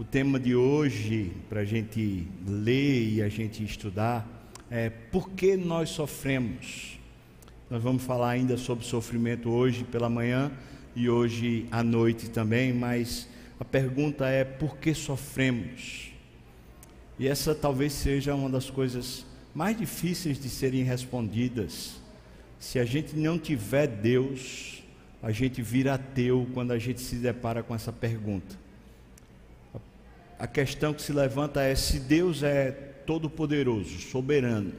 O tema de hoje, para a gente ler e a gente estudar, é por que nós sofremos. Nós vamos falar ainda sobre sofrimento hoje pela manhã e hoje à noite também, mas a pergunta é por que sofremos? E essa talvez seja uma das coisas mais difíceis de serem respondidas. Se a gente não tiver Deus, a gente vira ateu quando a gente se depara com essa pergunta. A questão que se levanta é se Deus é todo-poderoso, soberano,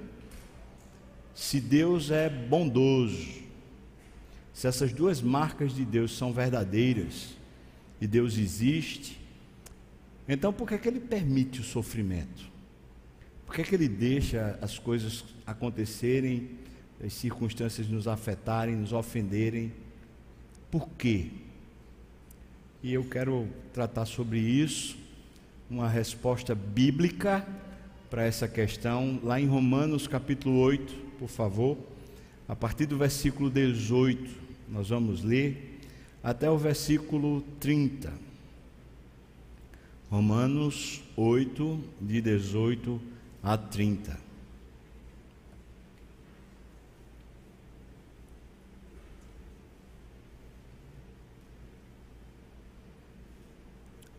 se Deus é bondoso, se essas duas marcas de Deus são verdadeiras e Deus existe, então por que, é que Ele permite o sofrimento? Por que, é que Ele deixa as coisas acontecerem, as circunstâncias nos afetarem, nos ofenderem? Por quê? E eu quero tratar sobre isso, uma resposta bíblica para essa questão, lá em Romanos capítulo 8, por favor, a partir do versículo 18, nós vamos ler até o versículo 30. Romanos 8, de 18 a 30.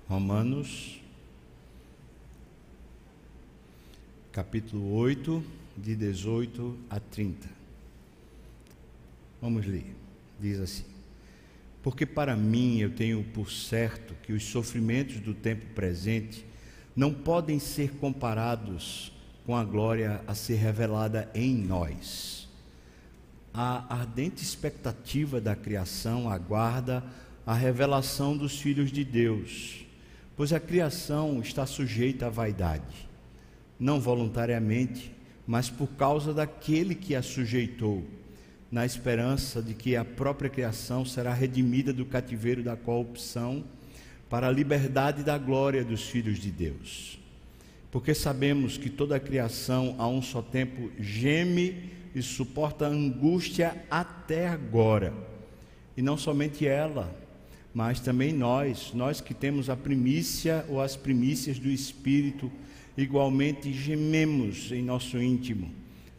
Romanos, capítulo 8, de 18 a 30. Vamos ler. Diz assim: Porque para mim eu tenho por certo que os sofrimentos do tempo presente não podem ser comparados com a glória a ser revelada em nós. A ardente expectativa da criação aguarda a revelação dos filhos de Deus, pois a criação está sujeita à vaidade, não voluntariamente, mas por causa daquele que a sujeitou, na esperança de que a própria criação será redimida do cativeiro da corrupção para a liberdade da glória dos filhos de Deus. Porque sabemos que toda a criação a um só tempo geme e suporta angústia até agora. E não somente ela, mas também nós, nós que temos a primícia ou as primícias do Espírito, igualmente gememos em nosso íntimo,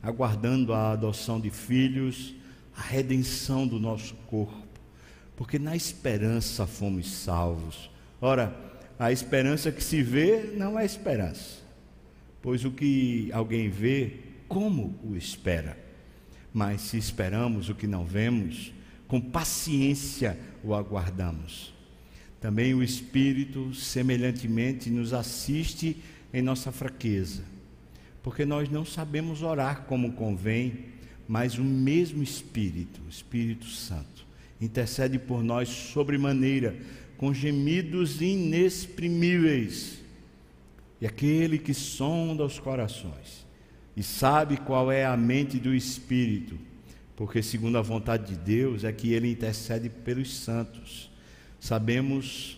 aguardando a adoção de filhos, a redenção do nosso corpo, porque na esperança fomos salvos. Ora, a esperança que se vê não é esperança, pois o que alguém vê, como o espera? Mas se esperamos o que não vemos, com paciência o aguardamos. Também o Espírito, semelhantemente, nos assiste em nossa fraqueza, porque nós não sabemos orar como convém, mas o mesmo Espírito, o Espírito Santo, intercede por nós sobremaneira, com gemidos inexprimíveis. E aquele que sonda os corações e sabe qual é a mente do Espírito, porque segundo a vontade de Deus é que ele intercede pelos santos. Sabemos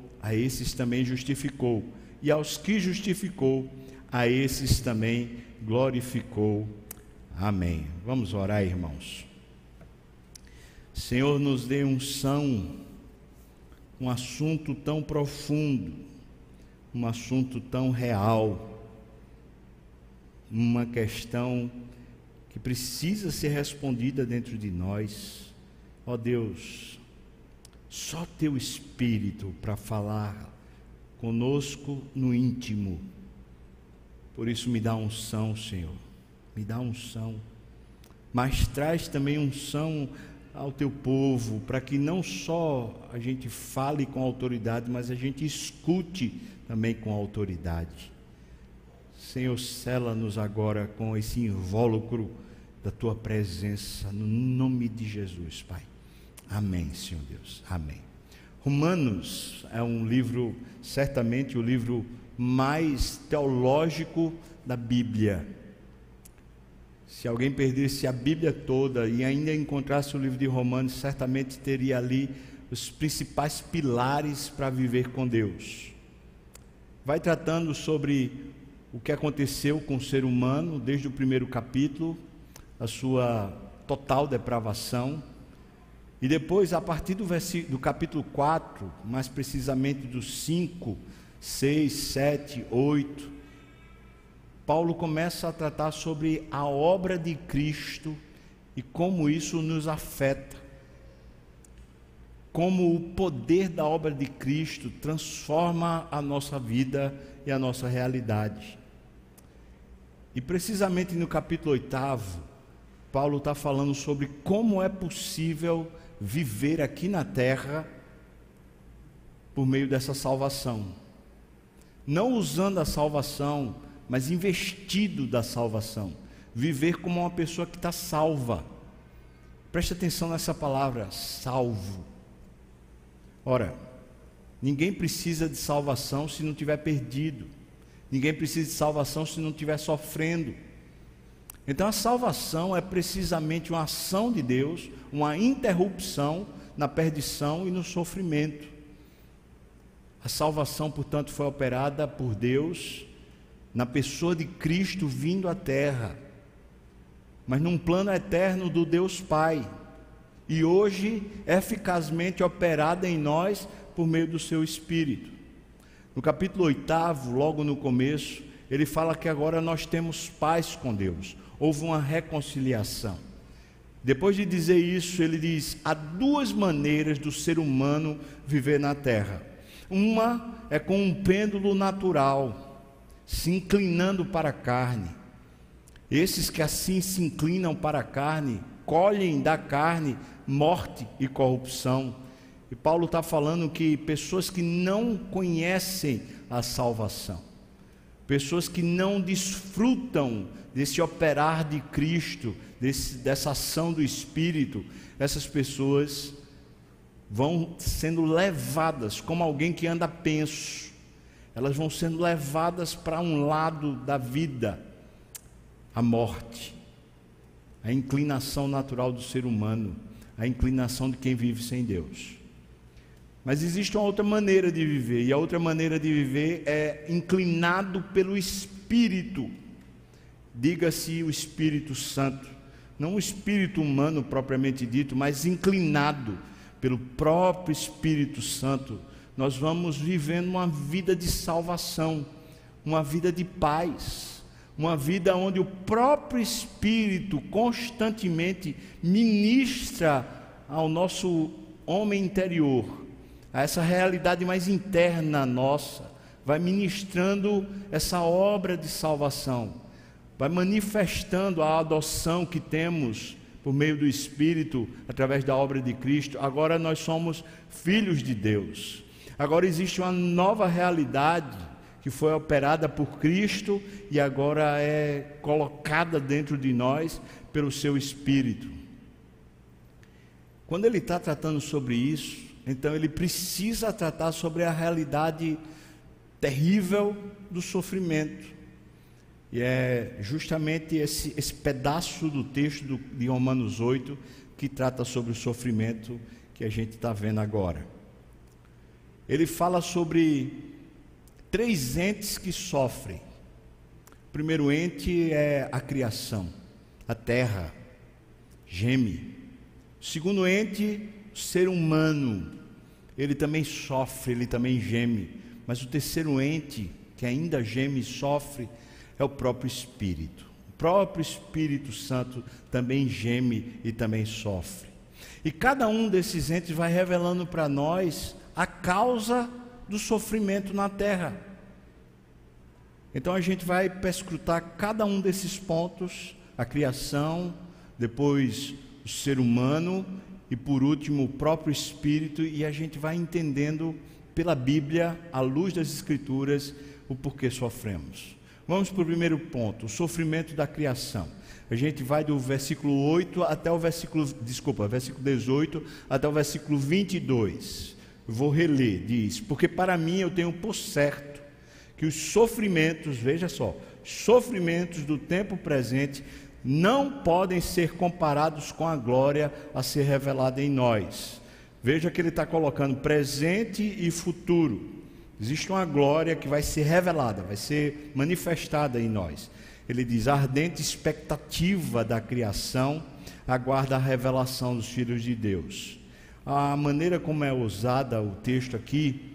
a esses também justificou, e aos que justificou, a esses também glorificou. Amém. Vamos orar, irmãos. Senhor, nos dê unção, um assunto tão profundo, um assunto tão real, uma questão que precisa ser respondida dentro de nós. Ó Deus, só teu Espírito para falar conosco no íntimo. Por isso me dá unção, Senhor. Me dá unção. Mas traz também unção ao teu povo, para que não só a gente fale com autoridade, mas a gente escute também com autoridade. Senhor, sela-nos agora com esse invólucro da tua presença, no nome de Jesus, Pai. Amém, Senhor Deus. Amém. Romanos é um livro, certamente o livro mais teológico da Bíblia. Se alguém perdesse a Bíblia toda e ainda encontrasse o livro de Romanos, certamente teria ali os principais pilares para viver com Deus. Vai tratando sobre o que aconteceu com o ser humano desde o primeiro capítulo, a sua total depravação, e depois, a partir do, do capítulo 4, mais precisamente dos 5, 6, 7, 8, Paulo começa a tratar sobre a obra de Cristo e como isso nos afeta. Como o poder da obra de Cristo transforma a nossa vida e a nossa realidade. E precisamente no capítulo 8, Paulo está falando sobre como é possível viver aqui na terra por meio dessa salvação. Não usando a salvação, mas investido da salvação. Viver como uma pessoa que está salva. Preste atenção nessa palavra, salvo. Ora, ninguém precisa de salvação se não tiver perdido. Ninguém precisa de salvação se não estiver sofrendo. Então a salvação é precisamente uma ação de Deus, uma interrupção na perdição e no sofrimento. A salvação, portanto, foi operada por Deus na pessoa de Cristo vindo à terra, mas num plano eterno do Deus Pai, e hoje eficazmente operada em nós por meio do seu Espírito. No capítulo 8, logo no começo, ele fala que agora nós temos paz com Deus houve uma reconciliação. Depois de dizer isso, ele diz: há duas maneiras do ser humano viver na terra. Uma é com um pêndulo natural, se inclinando para a carne. Esses que assim se inclinam para a carne, colhem da carne morte e corrupção. E Paulo está falando que pessoas que não conhecem a salvação, pessoas que não desfrutam desse operar de Cristo, desse, dessa ação do Espírito, essas pessoas vão sendo levadas, como alguém que anda penso, elas vão sendo levadas para um lado da vida, a morte, a inclinação natural do ser humano, a inclinação de quem vive sem Deus. Mas existe uma outra maneira de viver, e a outra maneira de viver é inclinado pelo Espírito diga-se o Espírito Santo, não o espírito humano propriamente dito, mas inclinado pelo próprio Espírito Santo, nós vamos vivendo uma vida de salvação, uma vida de paz, uma vida onde o próprio Espírito constantemente ministra ao nosso homem interior, a essa realidade mais interna nossa, vai ministrando essa obra de salvação vai manifestando a adoção que temos por meio do Espírito, através da obra de Cristo. Agora nós somos filhos de Deus. Agora existe uma nova realidade que foi operada por Cristo e agora é colocada dentro de nós pelo seu Espírito. Quando ele está tratando sobre isso, então ele precisa tratar sobre a realidade terrível do sofrimento. E é justamente esse, esse pedaço do texto do, de Romanos 8 que trata sobre o sofrimento que a gente está vendo agora. Ele fala sobre três entes que sofrem. O primeiro ente é a criação, a terra, geme. O segundo ente, o ser humano, ele também sofre, ele também geme. Mas o terceiro ente, que ainda geme e sofre, é o próprio Espírito. O próprio Espírito Santo também geme e também sofre. E cada um desses entes vai revelando para nós a causa do sofrimento na terra. Então a gente vai perscrutar cada um desses pontos: a criação, depois o ser humano e por último o próprio espírito, e a gente vai entendendo pela Bíblia, à luz das Escrituras, o porquê sofremos. Vamos para o primeiro ponto, o sofrimento da criação. A gente vai do versículo 8 até o versículo, desculpa, versículo 18 até o versículo 22. vou reler, diz: Porque para mim eu tenho por certo que os sofrimentos, veja só, sofrimentos do tempo presente não podem ser comparados com a glória a ser revelada em nós. Veja que ele está colocando presente e futuro. Existe uma glória que vai ser revelada, vai ser manifestada em nós. Ele diz: a ardente expectativa da criação aguarda a revelação dos filhos de Deus. A maneira como é usada o texto aqui,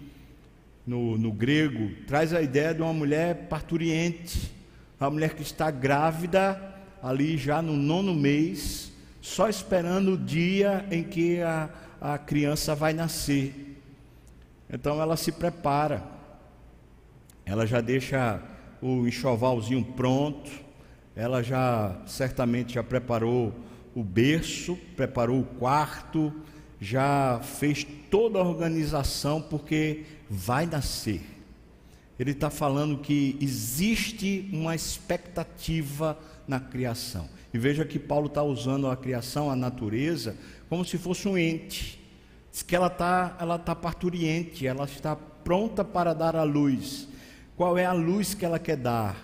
no, no grego, traz a ideia de uma mulher parturiente, uma mulher que está grávida ali já no nono mês, só esperando o dia em que a, a criança vai nascer. Então ela se prepara, ela já deixa o enxovalzinho pronto, ela já certamente já preparou o berço, preparou o quarto, já fez toda a organização porque vai nascer. Ele está falando que existe uma expectativa na criação. E veja que Paulo está usando a criação, a natureza, como se fosse um ente. Diz que ela está ela tá parturiente, ela está pronta para dar a luz. Qual é a luz que ela quer dar?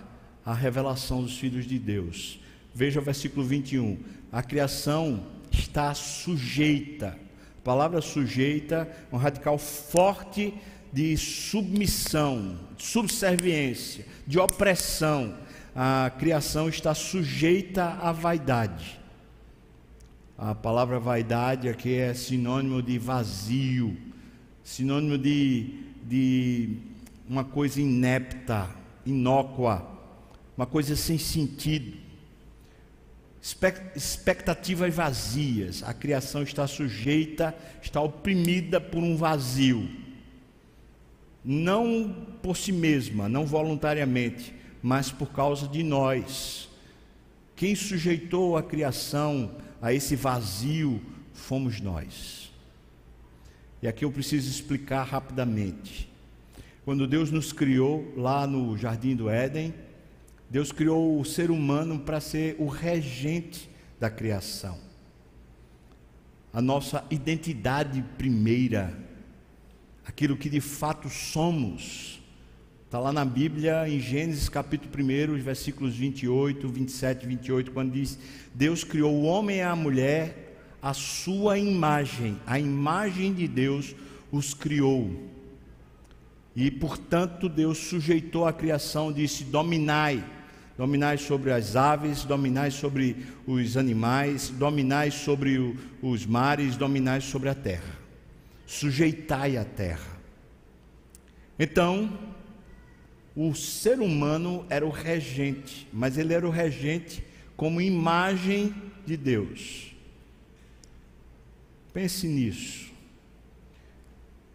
A revelação dos filhos de Deus. Veja o versículo 21. A criação está sujeita. A palavra sujeita, um radical forte de submissão, de subserviência, de opressão a criação está sujeita à vaidade. A palavra vaidade aqui é sinônimo de vazio, sinônimo de, de uma coisa inepta, inócua, uma coisa sem sentido. Expectativas vazias. A criação está sujeita, está oprimida por um vazio. Não por si mesma, não voluntariamente, mas por causa de nós. Quem sujeitou a criação a esse vazio fomos nós. E aqui eu preciso explicar rapidamente. Quando Deus nos criou lá no jardim do Éden, Deus criou o ser humano para ser o regente da criação. A nossa identidade primeira, aquilo que de fato somos, Está lá na Bíblia, em Gênesis capítulo 1, versículos 28, 27 e 28, quando diz: Deus criou o homem e a mulher, a sua imagem, a imagem de Deus os criou. E, portanto, Deus sujeitou a criação, disse: Dominai, dominai sobre as aves, dominai sobre os animais, dominai sobre o, os mares, dominai sobre a terra. Sujeitai a terra. Então, o ser humano era o regente, mas ele era o regente como imagem de Deus. Pense nisso.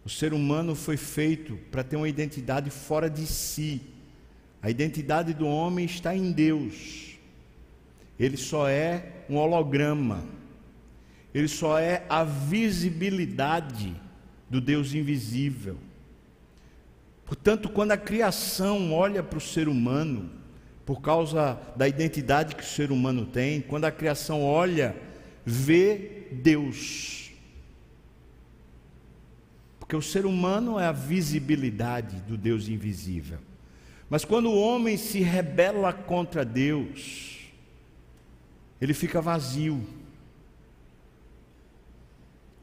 O ser humano foi feito para ter uma identidade fora de si. A identidade do homem está em Deus. Ele só é um holograma. Ele só é a visibilidade do Deus invisível. Portanto, quando a criação olha para o ser humano, por causa da identidade que o ser humano tem, quando a criação olha, vê Deus. Porque o ser humano é a visibilidade do Deus invisível. Mas quando o homem se rebela contra Deus, ele fica vazio.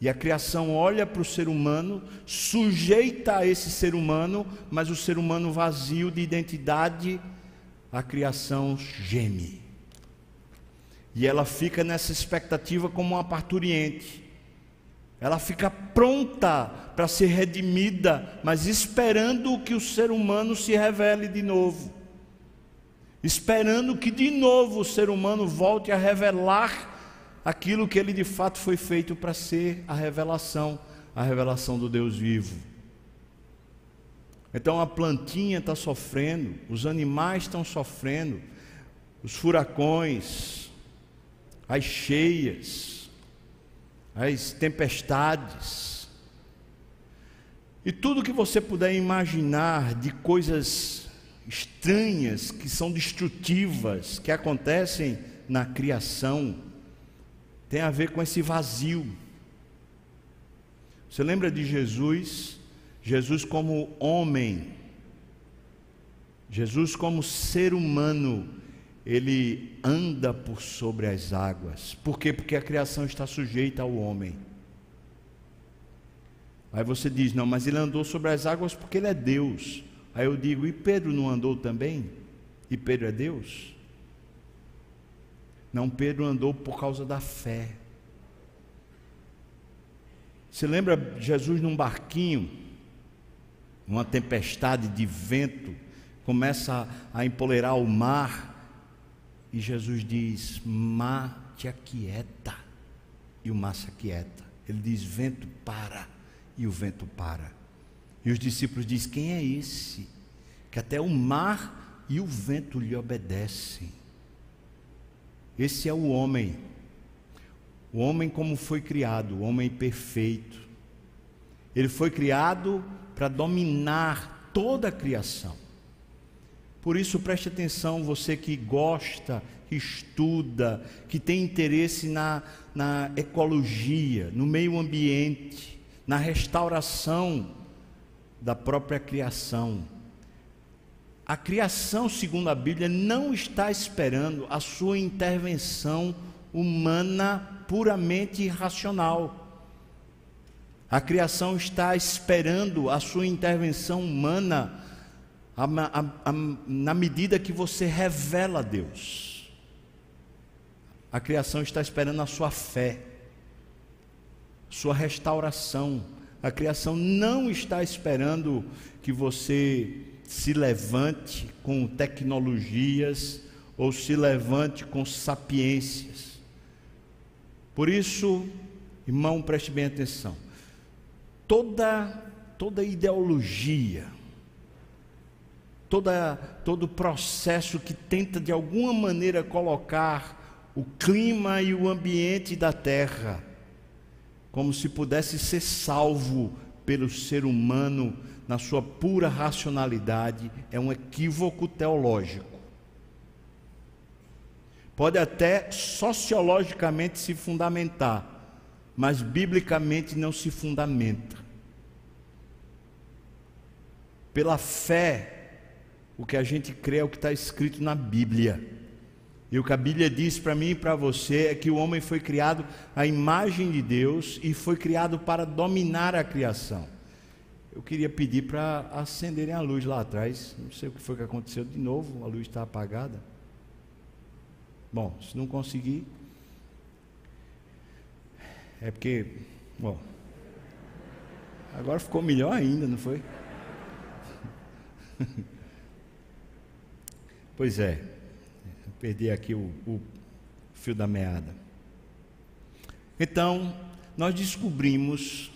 E a criação olha para o ser humano, sujeita a esse ser humano, mas o ser humano vazio de identidade, a criação geme. E ela fica nessa expectativa como uma parturiente. Ela fica pronta para ser redimida, mas esperando que o ser humano se revele de novo. Esperando que de novo o ser humano volte a revelar aquilo que ele de fato foi feito para ser a revelação, a revelação do Deus vivo. Então a plantinha está sofrendo, os animais estão sofrendo, os furacões, as cheias, as tempestades, e tudo que você puder imaginar de coisas estranhas, que são destrutivas, que acontecem na criação, tem a ver com esse vazio. Você lembra de Jesus? Jesus como homem. Jesus, como ser humano, ele anda por sobre as águas. Por quê? Porque a criação está sujeita ao homem. Aí você diz: não, mas ele andou sobre as águas porque ele é Deus. Aí eu digo: e Pedro não andou também? E Pedro é Deus? Não, Pedro andou por causa da fé. Você lembra Jesus num barquinho, uma tempestade de vento, começa a, a empoleirar o mar, e Jesus diz: Mar te aquieta, e o mar se aquieta. Ele diz: Vento para, e o vento para. E os discípulos dizem: Quem é esse? Que até o mar e o vento lhe obedecem. Esse é o homem. O homem como foi criado, o homem perfeito. Ele foi criado para dominar toda a criação. Por isso preste atenção, você que gosta, que estuda, que tem interesse na, na ecologia, no meio ambiente, na restauração da própria criação. A criação, segundo a Bíblia, não está esperando a sua intervenção humana puramente racional. A criação está esperando a sua intervenção humana a, a, a, na medida que você revela a Deus. A criação está esperando a sua fé, sua restauração. A criação não está esperando que você se levante com tecnologias ou se levante com sapiências. Por isso, irmão, preste bem atenção. Toda toda ideologia, toda todo processo que tenta de alguma maneira colocar o clima e o ambiente da terra como se pudesse ser salvo pelo ser humano na sua pura racionalidade, é um equívoco teológico. Pode até sociologicamente se fundamentar, mas biblicamente não se fundamenta. Pela fé, o que a gente crê é o que está escrito na Bíblia. E o que a Bíblia diz para mim e para você é que o homem foi criado à imagem de Deus e foi criado para dominar a criação. Eu queria pedir para acenderem a luz lá atrás. Não sei o que foi que aconteceu de novo, a luz está apagada. Bom, se não conseguir, é porque, bom, agora ficou melhor ainda, não foi? pois é, perdi aqui o, o fio da meada. Então, nós descobrimos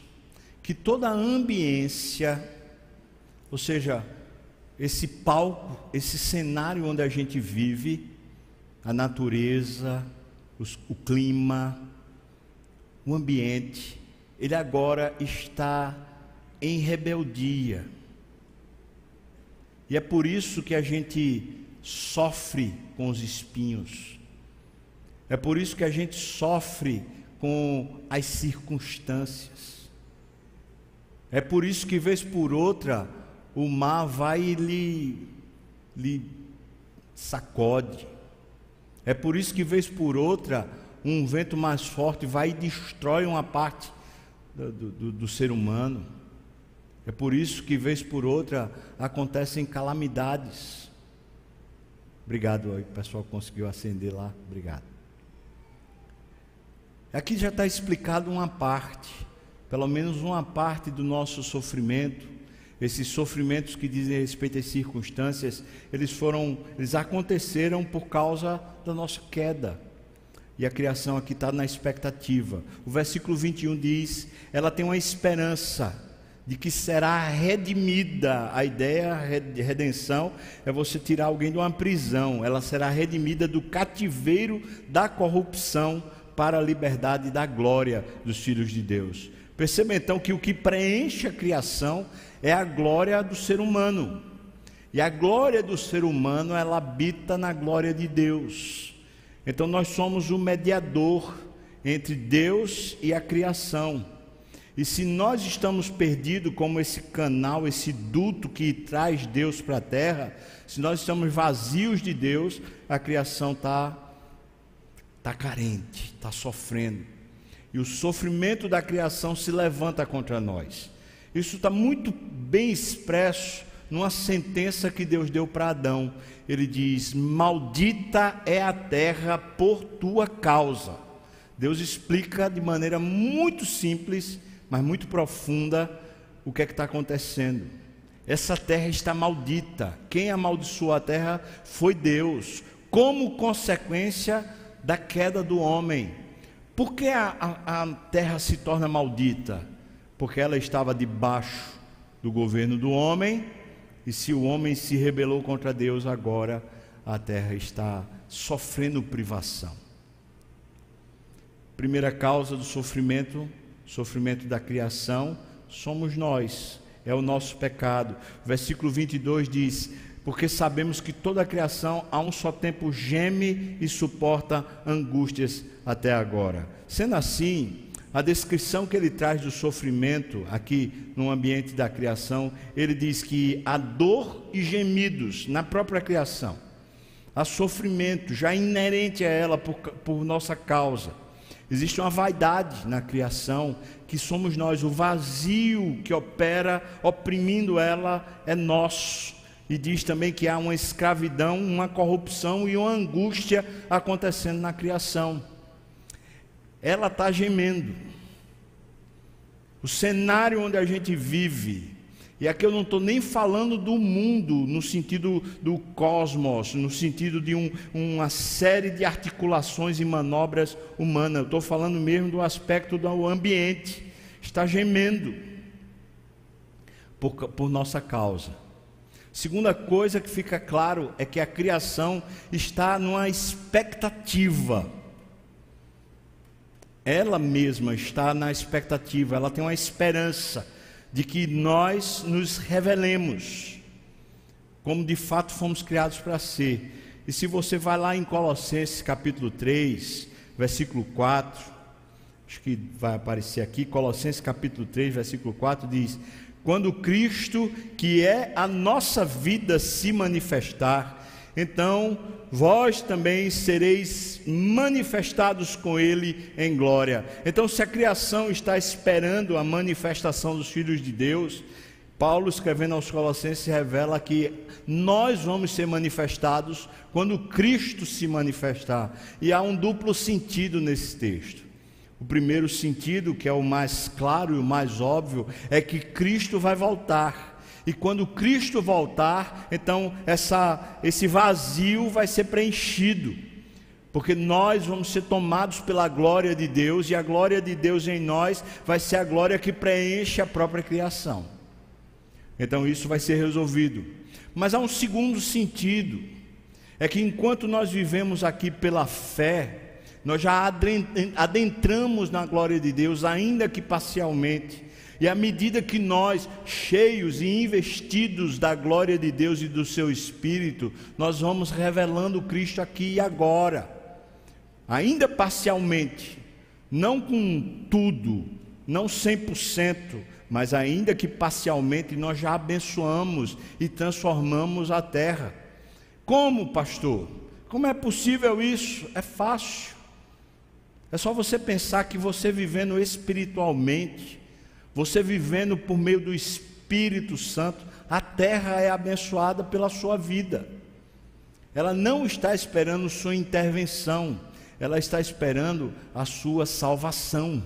que toda a ambiência, ou seja, esse palco, esse cenário onde a gente vive, a natureza, os, o clima, o ambiente, ele agora está em rebeldia. E é por isso que a gente sofre com os espinhos. É por isso que a gente sofre com as circunstâncias. É por isso que, vez por outra, o mar vai e lhe, lhe sacode. É por isso que, vez por outra, um vento mais forte vai e destrói uma parte do, do, do ser humano. É por isso que, vez por outra, acontecem calamidades. Obrigado, o pessoal conseguiu acender lá. Obrigado. Aqui já está explicado uma parte pelo menos uma parte do nosso sofrimento, esses sofrimentos que dizem respeito às circunstâncias, eles foram, eles aconteceram por causa da nossa queda. E a criação aqui está na expectativa. O versículo 21 diz: ela tem uma esperança de que será redimida. A ideia de redenção é você tirar alguém de uma prisão. Ela será redimida do cativeiro da corrupção para a liberdade da glória dos filhos de Deus. Perceba então que o que preenche a criação é a glória do ser humano. E a glória do ser humano, ela habita na glória de Deus. Então nós somos o mediador entre Deus e a criação. E se nós estamos perdidos como esse canal, esse duto que traz Deus para a terra, se nós estamos vazios de Deus, a criação está tá carente, está sofrendo. E o sofrimento da criação se levanta contra nós. Isso está muito bem expresso numa sentença que Deus deu para Adão. Ele diz: Maldita é a terra por tua causa. Deus explica de maneira muito simples, mas muito profunda, o que é que está acontecendo. Essa terra está maldita. Quem amaldiçoou a terra foi Deus, como consequência da queda do homem. Por que a, a, a terra se torna maldita? Porque ela estava debaixo do governo do homem, e se o homem se rebelou contra Deus, agora a terra está sofrendo privação. Primeira causa do sofrimento, sofrimento da criação, somos nós, é o nosso pecado. Versículo 22 diz: Porque sabemos que toda a criação a um só tempo geme e suporta angústias até agora. Sendo assim, a descrição que ele traz do sofrimento aqui no ambiente da criação, ele diz que há dor e gemidos na própria criação, há sofrimento já inerente a ela por, por nossa causa. Existe uma vaidade na criação que somos nós, o vazio que opera oprimindo ela é nosso. E diz também que há uma escravidão, uma corrupção e uma angústia acontecendo na criação ela está gemendo. O cenário onde a gente vive, e aqui eu não estou nem falando do mundo no sentido do cosmos, no sentido de um, uma série de articulações e manobras humanas, eu estou falando mesmo do aspecto do ambiente, está gemendo por, por nossa causa. Segunda coisa que fica claro é que a criação está numa expectativa ela mesma está na expectativa, ela tem uma esperança de que nós nos revelemos como de fato fomos criados para ser. E se você vai lá em Colossenses capítulo 3, versículo 4, acho que vai aparecer aqui, Colossenses capítulo 3, versículo 4 diz: Quando Cristo, que é a nossa vida, se manifestar, então vós também sereis manifestados com Ele em glória. Então, se a criação está esperando a manifestação dos filhos de Deus, Paulo, escrevendo aos Colossenses, revela que nós vamos ser manifestados quando Cristo se manifestar. E há um duplo sentido nesse texto. O primeiro sentido, que é o mais claro e o mais óbvio, é que Cristo vai voltar. E quando Cristo voltar, então essa, esse vazio vai ser preenchido, porque nós vamos ser tomados pela glória de Deus, e a glória de Deus em nós vai ser a glória que preenche a própria criação. Então isso vai ser resolvido. Mas há um segundo sentido, é que enquanto nós vivemos aqui pela fé, nós já adentramos na glória de Deus, ainda que parcialmente. E à medida que nós, cheios e investidos da glória de Deus e do seu Espírito, nós vamos revelando Cristo aqui e agora, ainda parcialmente, não com tudo, não 100%, mas ainda que parcialmente, nós já abençoamos e transformamos a terra. Como, pastor? Como é possível isso? É fácil. É só você pensar que você vivendo espiritualmente, você vivendo por meio do Espírito Santo, a terra é abençoada pela sua vida. Ela não está esperando sua intervenção, ela está esperando a sua salvação.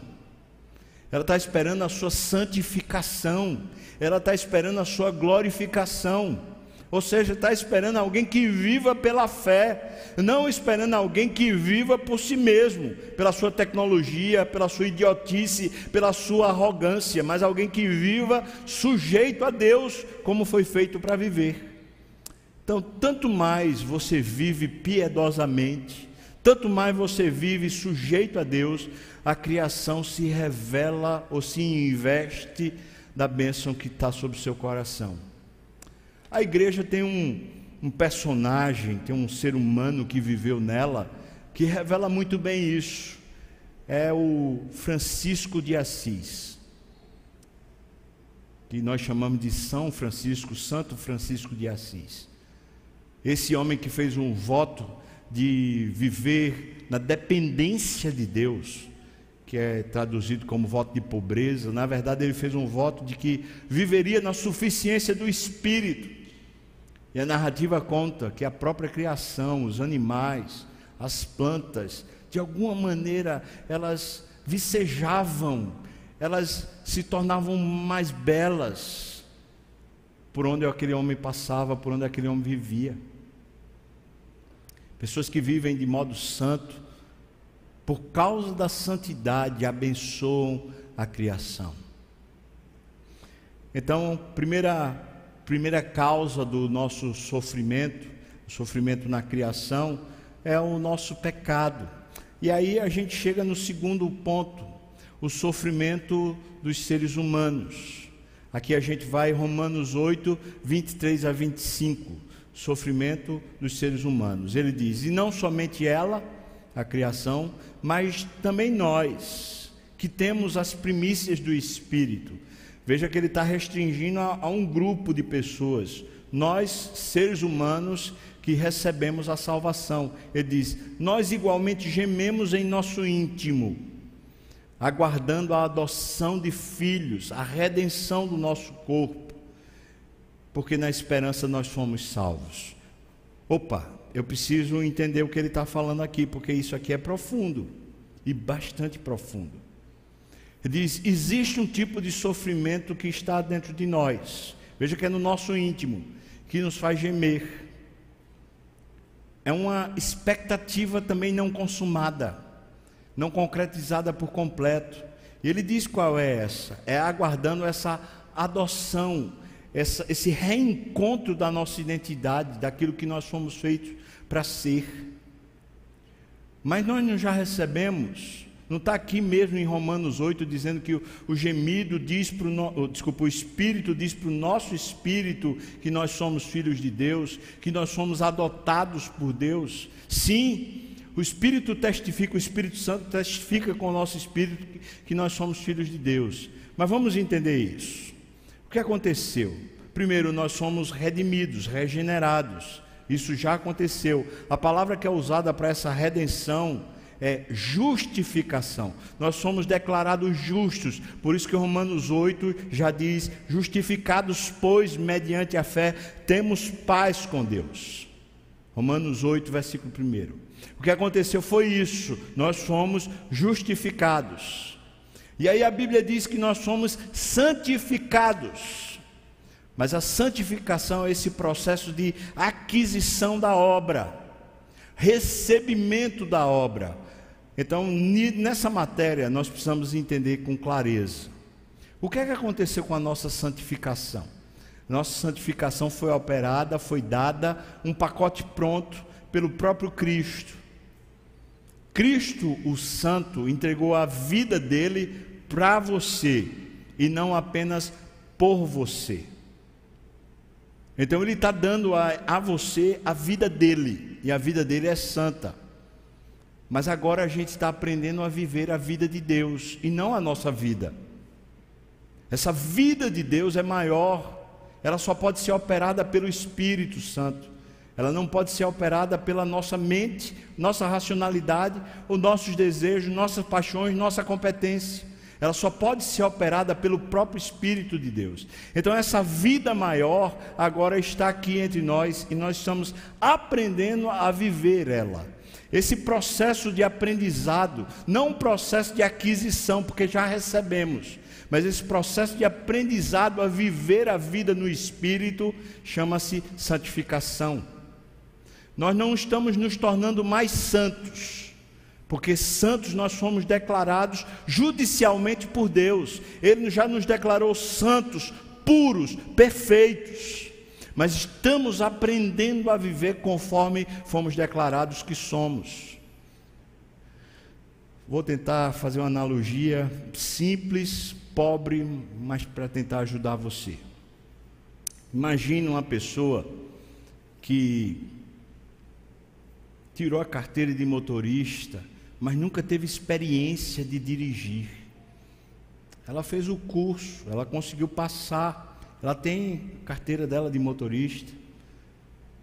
Ela está esperando a sua santificação, ela está esperando a sua glorificação. Ou seja, está esperando alguém que viva pela fé, não esperando alguém que viva por si mesmo, pela sua tecnologia, pela sua idiotice, pela sua arrogância, mas alguém que viva sujeito a Deus, como foi feito para viver. Então, tanto mais você vive piedosamente, tanto mais você vive sujeito a Deus, a criação se revela ou se investe da bênção que está sobre o seu coração. A igreja tem um, um personagem, tem um ser humano que viveu nela, que revela muito bem isso. É o Francisco de Assis. que nós chamamos de São Francisco, Santo Francisco de Assis. Esse homem que fez um voto de viver na dependência de Deus, que é traduzido como voto de pobreza, na verdade ele fez um voto de que viveria na suficiência do Espírito. E a narrativa conta que a própria criação, os animais, as plantas, de alguma maneira elas vicejavam, elas se tornavam mais belas por onde aquele homem passava, por onde aquele homem vivia. Pessoas que vivem de modo santo, por causa da santidade, abençoam a criação. Então, primeira, primeira causa do nosso sofrimento, o sofrimento na criação, é o nosso pecado. E aí a gente chega no segundo ponto, o sofrimento dos seres humanos. Aqui a gente vai Romanos 8, 23 a 25, sofrimento dos seres humanos. Ele diz: "E não somente ela, a criação, mas também nós, que temos as primícias do Espírito. Veja que ele está restringindo a, a um grupo de pessoas. Nós, seres humanos, que recebemos a salvação. Ele diz: Nós igualmente gememos em nosso íntimo, aguardando a adoção de filhos, a redenção do nosso corpo, porque na esperança nós fomos salvos. Opa, eu preciso entender o que ele está falando aqui, porque isso aqui é profundo e bastante profundo. Ele diz: existe um tipo de sofrimento que está dentro de nós, veja que é no nosso íntimo, que nos faz gemer. É uma expectativa também não consumada, não concretizada por completo. E ele diz qual é essa: é aguardando essa adoção, essa, esse reencontro da nossa identidade, daquilo que nós fomos feitos para ser. Mas nós não já recebemos, não está aqui mesmo em Romanos 8 dizendo que o, gemido diz para o, no, desculpa, o Espírito diz para o nosso Espírito que nós somos filhos de Deus, que nós somos adotados por Deus. Sim, o Espírito testifica, o Espírito Santo testifica com o nosso Espírito que nós somos filhos de Deus. Mas vamos entender isso. O que aconteceu? Primeiro, nós somos redimidos, regenerados. Isso já aconteceu. A palavra que é usada para essa redenção é justificação. Nós somos declarados justos. Por isso que Romanos 8 já diz: justificados, pois, mediante a fé, temos paz com Deus. Romanos 8, versículo 1. O que aconteceu foi isso. Nós fomos justificados. E aí a Bíblia diz que nós somos santificados. Mas a santificação é esse processo de aquisição da obra, recebimento da obra. Então, nessa matéria, nós precisamos entender com clareza. O que é que aconteceu com a nossa santificação? Nossa santificação foi operada, foi dada um pacote pronto pelo próprio Cristo. Cristo, o Santo, entregou a vida dele para você e não apenas por você. Então ele está dando a, a você a vida dele, e a vida dele é santa. Mas agora a gente está aprendendo a viver a vida de Deus e não a nossa vida. Essa vida de Deus é maior, ela só pode ser operada pelo Espírito Santo. Ela não pode ser operada pela nossa mente, nossa racionalidade, os nossos desejos, nossas paixões, nossa competência ela só pode ser operada pelo próprio Espírito de Deus. Então, essa vida maior agora está aqui entre nós e nós estamos aprendendo a viver ela. Esse processo de aprendizado, não um processo de aquisição, porque já recebemos, mas esse processo de aprendizado a viver a vida no Espírito chama-se santificação. Nós não estamos nos tornando mais santos porque santos nós fomos declarados judicialmente por Deus. Ele já nos declarou santos, puros, perfeitos. Mas estamos aprendendo a viver conforme fomos declarados que somos. Vou tentar fazer uma analogia simples, pobre, mas para tentar ajudar você. Imagine uma pessoa que tirou a carteira de motorista, mas nunca teve experiência de dirigir. ela fez o curso, ela conseguiu passar, ela tem carteira dela de motorista,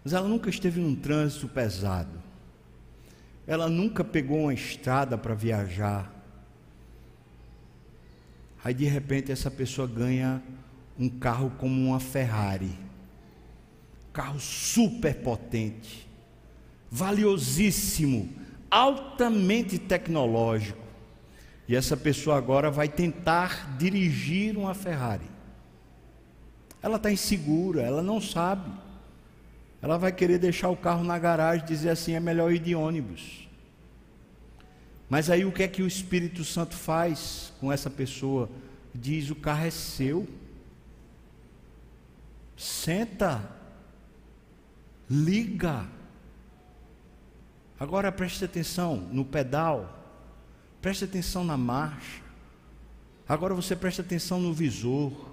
mas ela nunca esteve num trânsito pesado. Ela nunca pegou uma estrada para viajar. Aí de repente essa pessoa ganha um carro como uma Ferrari. Carro super potente, valiosíssimo, altamente tecnológico. E essa pessoa agora vai tentar dirigir uma Ferrari. Ela está insegura, ela não sabe. Ela vai querer deixar o carro na garagem dizer assim: é melhor ir de ônibus. Mas aí o que é que o Espírito Santo faz com essa pessoa? Diz: o carro é seu. Senta, liga. Agora preste atenção no pedal, preste atenção na marcha. Agora você preste atenção no visor.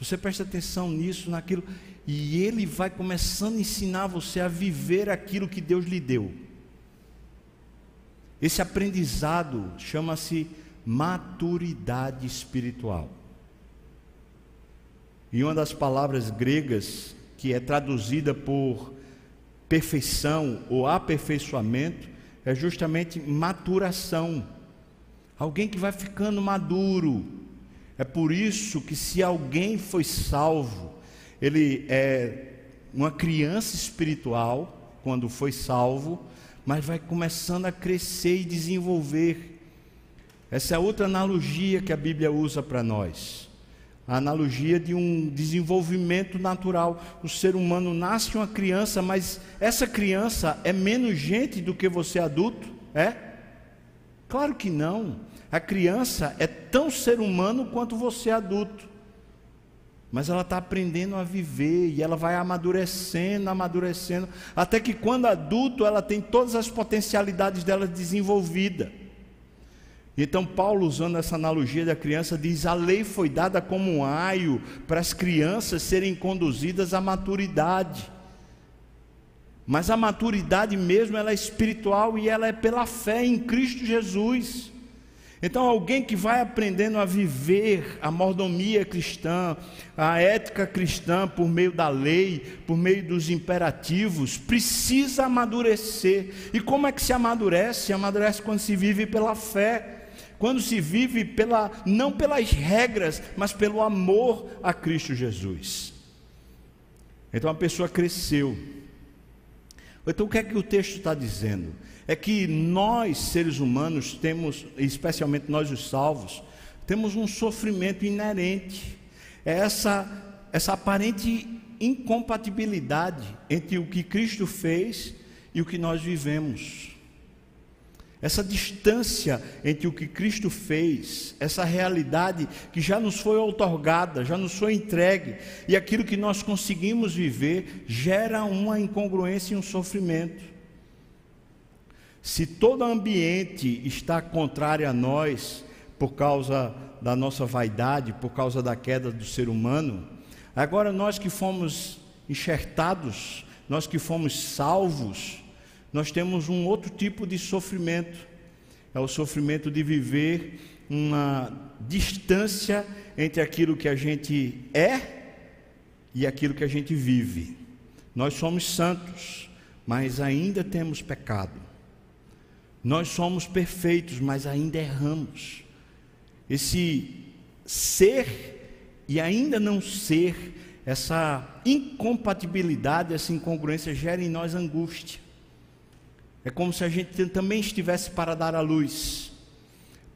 Você presta atenção nisso, naquilo, e ele vai começando a ensinar você a viver aquilo que Deus lhe deu. Esse aprendizado chama-se maturidade espiritual. E uma das palavras gregas que é traduzida por perfeição ou aperfeiçoamento é justamente maturação. Alguém que vai ficando maduro, é por isso que se alguém foi salvo, ele é uma criança espiritual quando foi salvo, mas vai começando a crescer e desenvolver. Essa é outra analogia que a Bíblia usa para nós. A analogia de um desenvolvimento natural. O ser humano nasce uma criança, mas essa criança é menos gente do que você adulto? É? Claro que não. A criança é tão ser humano quanto você adulto. Mas ela está aprendendo a viver e ela vai amadurecendo, amadurecendo, até que quando adulto ela tem todas as potencialidades dela desenvolvida. Então, Paulo, usando essa analogia da criança, diz: a lei foi dada como um aio para as crianças serem conduzidas à maturidade. Mas a maturidade mesmo ela é espiritual e ela é pela fé em Cristo Jesus. Então, alguém que vai aprendendo a viver a mordomia cristã, a ética cristã por meio da lei, por meio dos imperativos, precisa amadurecer. E como é que se amadurece? Amadurece quando se vive pela fé, quando se vive pela não pelas regras, mas pelo amor a Cristo Jesus. Então a pessoa cresceu. Então o que é que o texto está dizendo? é que nós, seres humanos, temos, especialmente nós os salvos, temos um sofrimento inerente. É essa, essa aparente incompatibilidade entre o que Cristo fez e o que nós vivemos. Essa distância entre o que Cristo fez, essa realidade que já nos foi outorgada, já nos foi entregue, e aquilo que nós conseguimos viver, gera uma incongruência e um sofrimento. Se todo ambiente está contrário a nós, por causa da nossa vaidade, por causa da queda do ser humano, agora nós que fomos enxertados, nós que fomos salvos, nós temos um outro tipo de sofrimento. É o sofrimento de viver uma distância entre aquilo que a gente é e aquilo que a gente vive. Nós somos santos, mas ainda temos pecado. Nós somos perfeitos, mas ainda erramos. Esse ser e ainda não ser, essa incompatibilidade, essa incongruência gera em nós angústia. É como se a gente também estivesse para dar a luz,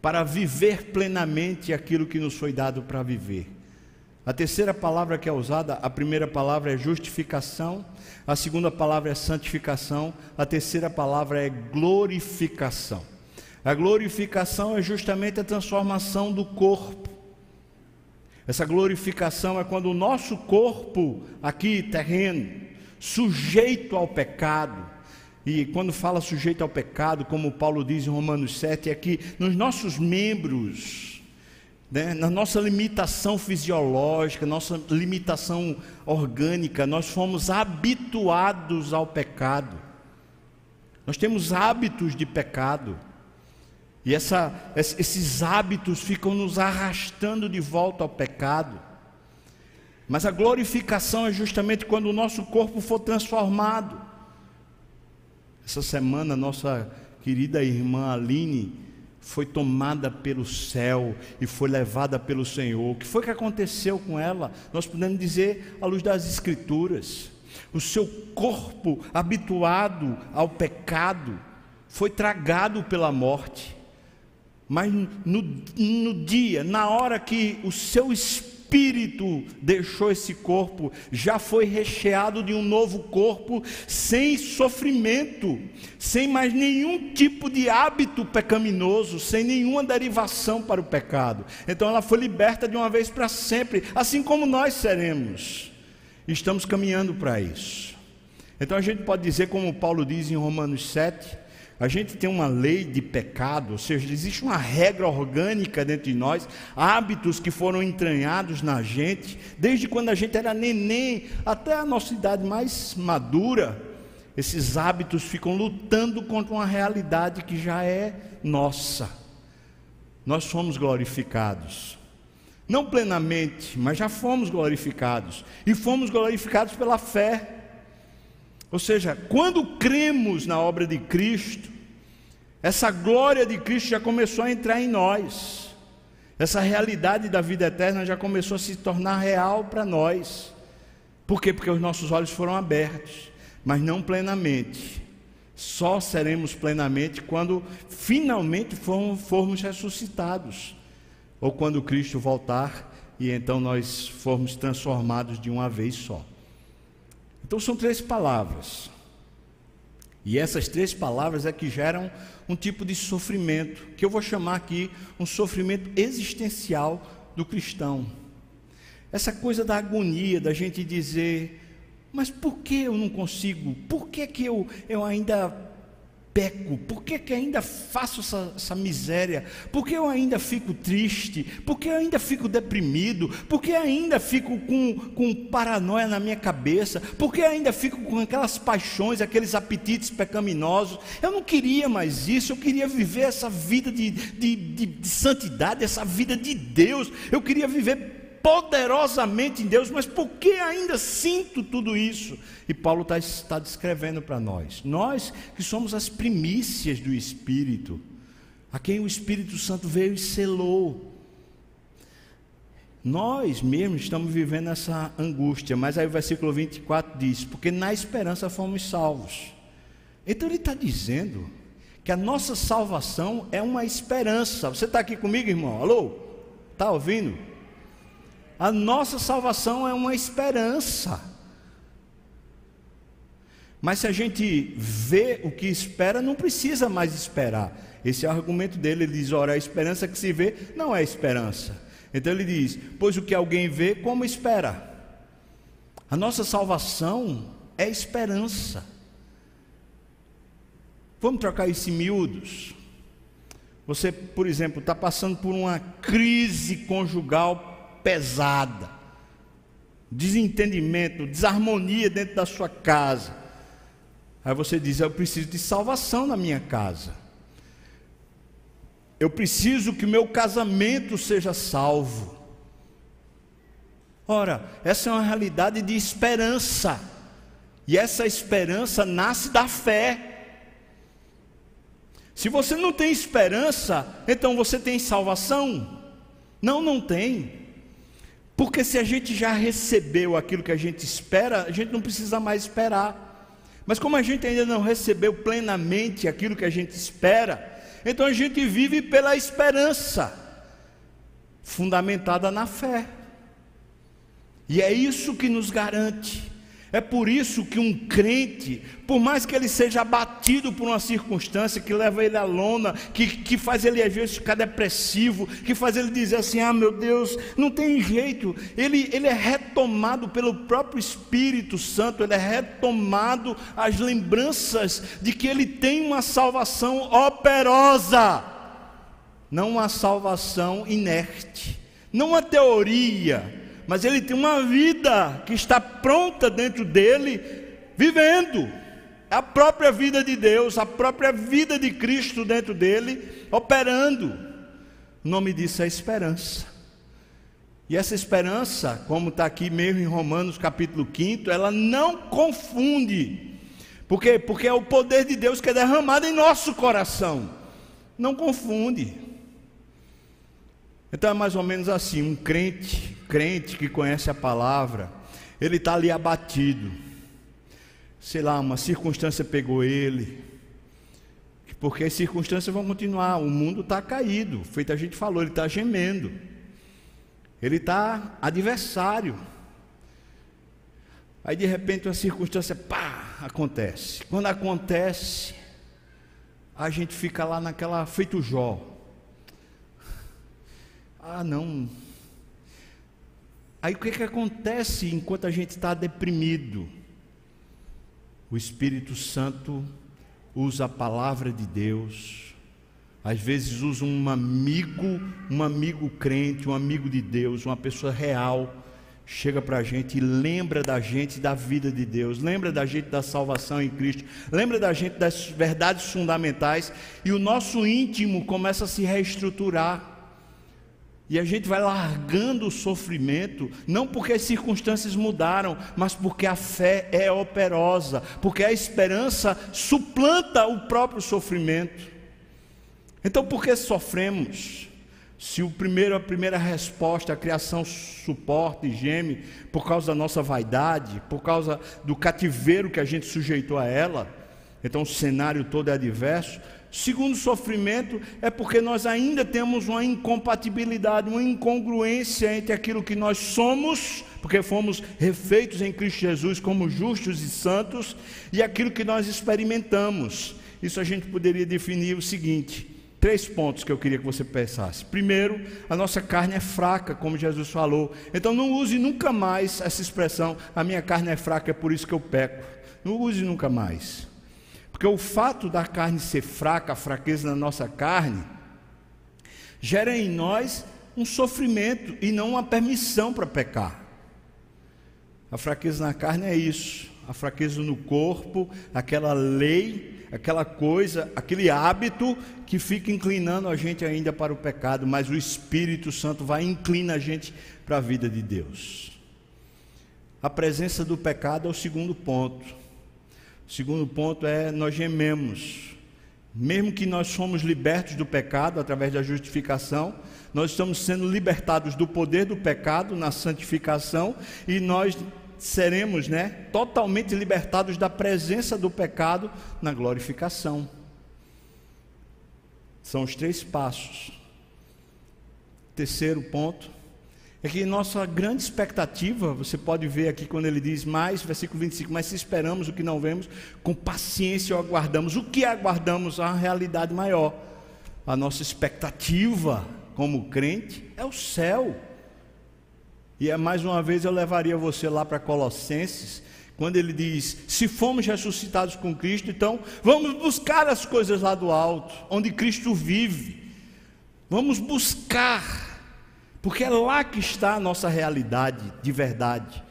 para viver plenamente aquilo que nos foi dado para viver. A terceira palavra que é usada, a primeira palavra é justificação, a segunda palavra é santificação, a terceira palavra é glorificação. A glorificação é justamente a transformação do corpo. Essa glorificação é quando o nosso corpo, aqui terreno, sujeito ao pecado, e quando fala sujeito ao pecado, como Paulo diz em Romanos 7, é que nos nossos membros, né? na nossa limitação fisiológica, nossa limitação orgânica, nós fomos habituados ao pecado. Nós temos hábitos de pecado. E essa, esses hábitos ficam nos arrastando de volta ao pecado. Mas a glorificação é justamente quando o nosso corpo for transformado. Essa semana, nossa querida irmã Aline foi tomada pelo céu e foi levada pelo Senhor. O que foi que aconteceu com ela? Nós podemos dizer à luz das Escrituras. O seu corpo habituado ao pecado foi tragado pela morte. Mas no, no dia, na hora que o seu espírito deixou esse corpo, já foi recheado de um novo corpo, sem sofrimento, sem mais nenhum tipo de hábito pecaminoso, sem nenhuma derivação para o pecado. Então ela foi liberta de uma vez para sempre, assim como nós seremos. Estamos caminhando para isso. Então a gente pode dizer, como Paulo diz em Romanos 7, a gente tem uma lei de pecado, ou seja, existe uma regra orgânica dentro de nós, hábitos que foram entranhados na gente, desde quando a gente era neném até a nossa idade mais madura. Esses hábitos ficam lutando contra uma realidade que já é nossa. Nós somos glorificados. Não plenamente, mas já fomos glorificados. E fomos glorificados pela fé. Ou seja, quando cremos na obra de Cristo, essa glória de Cristo já começou a entrar em nós. Essa realidade da vida eterna já começou a se tornar real para nós. Por quê? Porque os nossos olhos foram abertos, mas não plenamente. Só seremos plenamente quando finalmente formos ressuscitados, ou quando Cristo voltar e então nós formos transformados de uma vez só. Então são três palavras. E essas três palavras é que geram um tipo de sofrimento, que eu vou chamar aqui um sofrimento existencial do cristão. Essa coisa da agonia, da gente dizer, mas por que eu não consigo? Por que, que eu, eu ainda peco? Por que, que ainda faço essa, essa miséria? Por que eu ainda fico triste? Por que eu ainda fico deprimido? Por que ainda fico com, com paranoia na minha cabeça? Por que ainda fico com aquelas paixões, aqueles apetites pecaminosos? Eu não queria mais isso, eu queria viver essa vida de, de, de, de santidade, essa vida de Deus. Eu queria viver poderosamente em Deus, mas por que ainda sinto tudo isso? E Paulo está, está descrevendo para nós, nós que somos as primícias do Espírito, a quem o Espírito Santo veio e selou. Nós mesmos estamos vivendo essa angústia, mas aí o versículo 24 diz: Porque na esperança fomos salvos. Então ele está dizendo que a nossa salvação é uma esperança. Você está aqui comigo, irmão? Alô? Está ouvindo? A nossa salvação é uma esperança. Mas se a gente vê o que espera, não precisa mais esperar. Esse argumento dele. Ele diz: ora, a esperança que se vê não é esperança. Então ele diz: pois o que alguém vê, como espera? A nossa salvação é esperança. Vamos trocar isso em miúdos. Você, por exemplo, está passando por uma crise conjugal pesada, desentendimento, desarmonia dentro da sua casa. Aí você diz: Eu preciso de salvação na minha casa. Eu preciso que o meu casamento seja salvo. Ora, essa é uma realidade de esperança. E essa esperança nasce da fé. Se você não tem esperança, então você tem salvação? Não, não tem. Porque se a gente já recebeu aquilo que a gente espera, a gente não precisa mais esperar. Mas como a gente ainda não recebeu plenamente aquilo que a gente espera, então a gente vive pela esperança, fundamentada na fé. E é isso que nos garante é por isso que um crente, por mais que ele seja abatido por uma circunstância que leva ele à lona, que, que faz ele às vezes ficar depressivo, que faz ele dizer assim: ah, meu Deus, não tem jeito, ele, ele é retomado pelo próprio Espírito Santo, ele é retomado as lembranças de que ele tem uma salvação operosa, não uma salvação inerte, não uma teoria mas ele tem uma vida que está pronta dentro dele, vivendo. É a própria vida de Deus, a própria vida de Cristo dentro dele, operando. O nome disso é esperança. E essa esperança, como está aqui mesmo em Romanos capítulo 5, ela não confunde. Por quê? Porque é o poder de Deus que é derramado em nosso coração. Não confunde. Então é mais ou menos assim: um crente, crente que conhece a palavra, ele está ali abatido sei lá, uma circunstância pegou ele, porque as circunstâncias vão continuar, o mundo está caído, feito a gente falou, ele está gemendo, ele está adversário. Aí de repente uma circunstância, pá, acontece. Quando acontece, a gente fica lá naquela, feito Jó. Ah, não. Aí o que, que acontece enquanto a gente está deprimido? o Espírito Santo usa a palavra de Deus, às vezes usa um amigo, um amigo crente, um amigo de Deus, uma pessoa real, chega para a gente e lembra da gente da vida de Deus, lembra da gente da salvação em Cristo, lembra da gente das verdades fundamentais, e o nosso íntimo começa a se reestruturar. E a gente vai largando o sofrimento, não porque as circunstâncias mudaram, mas porque a fé é operosa, porque a esperança suplanta o próprio sofrimento. Então, por que sofremos? Se o primeiro, a primeira resposta, a criação suporta e geme por causa da nossa vaidade, por causa do cativeiro que a gente sujeitou a ela, então o cenário todo é adverso. Segundo sofrimento é porque nós ainda temos uma incompatibilidade, uma incongruência entre aquilo que nós somos, porque fomos refeitos em Cristo Jesus como justos e santos, e aquilo que nós experimentamos. Isso a gente poderia definir o seguinte: três pontos que eu queria que você pensasse. Primeiro, a nossa carne é fraca, como Jesus falou. Então não use nunca mais essa expressão: a minha carne é fraca, é por isso que eu peco. Não use nunca mais. Porque o fato da carne ser fraca, a fraqueza na nossa carne, gera em nós um sofrimento e não uma permissão para pecar. A fraqueza na carne é isso, a fraqueza no corpo, aquela lei, aquela coisa, aquele hábito que fica inclinando a gente ainda para o pecado, mas o Espírito Santo vai inclinar a gente para a vida de Deus. A presença do pecado é o segundo ponto. Segundo ponto é nós gememos. Mesmo que nós somos libertos do pecado através da justificação, nós estamos sendo libertados do poder do pecado na santificação e nós seremos, né, totalmente libertados da presença do pecado na glorificação. São os três passos. Terceiro ponto, é que nossa grande expectativa, você pode ver aqui quando ele diz mais, versículo 25, mas se esperamos o que não vemos, com paciência aguardamos. O que aguardamos? A realidade maior. A nossa expectativa como crente é o céu. E é mais uma vez eu levaria você lá para Colossenses, quando ele diz: se fomos ressuscitados com Cristo, então vamos buscar as coisas lá do alto, onde Cristo vive. Vamos buscar porque é lá que está a nossa realidade de verdade.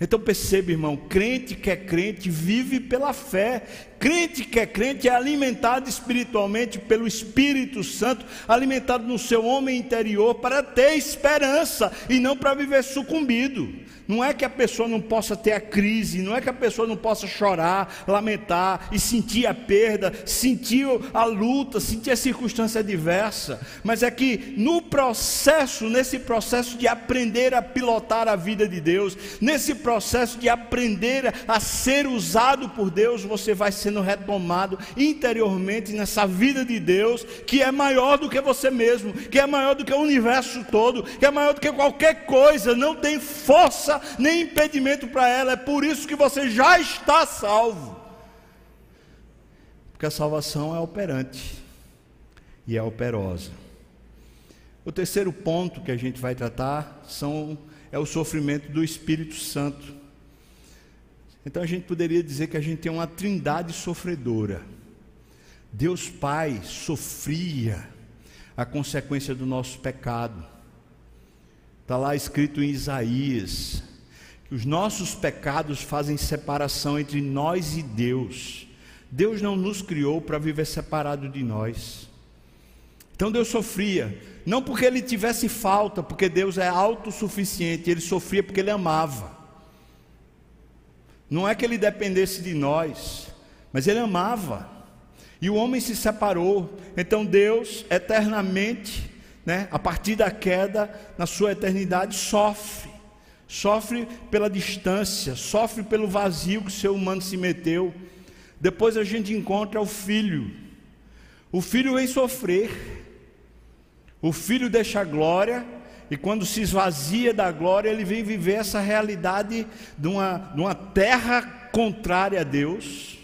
Então perceba, irmão, crente que é crente vive pela fé. Crente que é crente é alimentado espiritualmente pelo Espírito Santo, alimentado no seu homem interior para ter esperança e não para viver sucumbido. Não é que a pessoa não possa ter a crise, não é que a pessoa não possa chorar, lamentar e sentir a perda, sentir a luta, sentir a circunstância adversa, mas é que no processo, nesse processo de aprender a pilotar a vida de Deus, nesse processo de aprender a ser usado por Deus, você vai sendo retomado interiormente nessa vida de Deus, que é maior do que você mesmo, que é maior do que o universo todo, que é maior do que qualquer coisa, não tem força nem impedimento para ela. É por isso que você já está salvo. Porque a salvação é operante e é operosa. O terceiro ponto que a gente vai tratar são, é o sofrimento do Espírito Santo. Então a gente poderia dizer que a gente tem uma trindade sofredora. Deus Pai sofria a consequência do nosso pecado. Está lá escrito em Isaías: os nossos pecados fazem separação entre nós e Deus. Deus não nos criou para viver separado de nós. Então Deus sofria, não porque ele tivesse falta, porque Deus é autossuficiente, ele sofria porque ele amava. Não é que ele dependesse de nós, mas ele amava. E o homem se separou. Então Deus, eternamente, né, a partir da queda, na sua eternidade, sofre. Sofre pela distância, sofre pelo vazio que o ser humano se meteu. Depois a gente encontra o filho. O filho vem sofrer. O filho deixa a glória, e quando se esvazia da glória, ele vem viver essa realidade de uma, de uma terra contrária a Deus,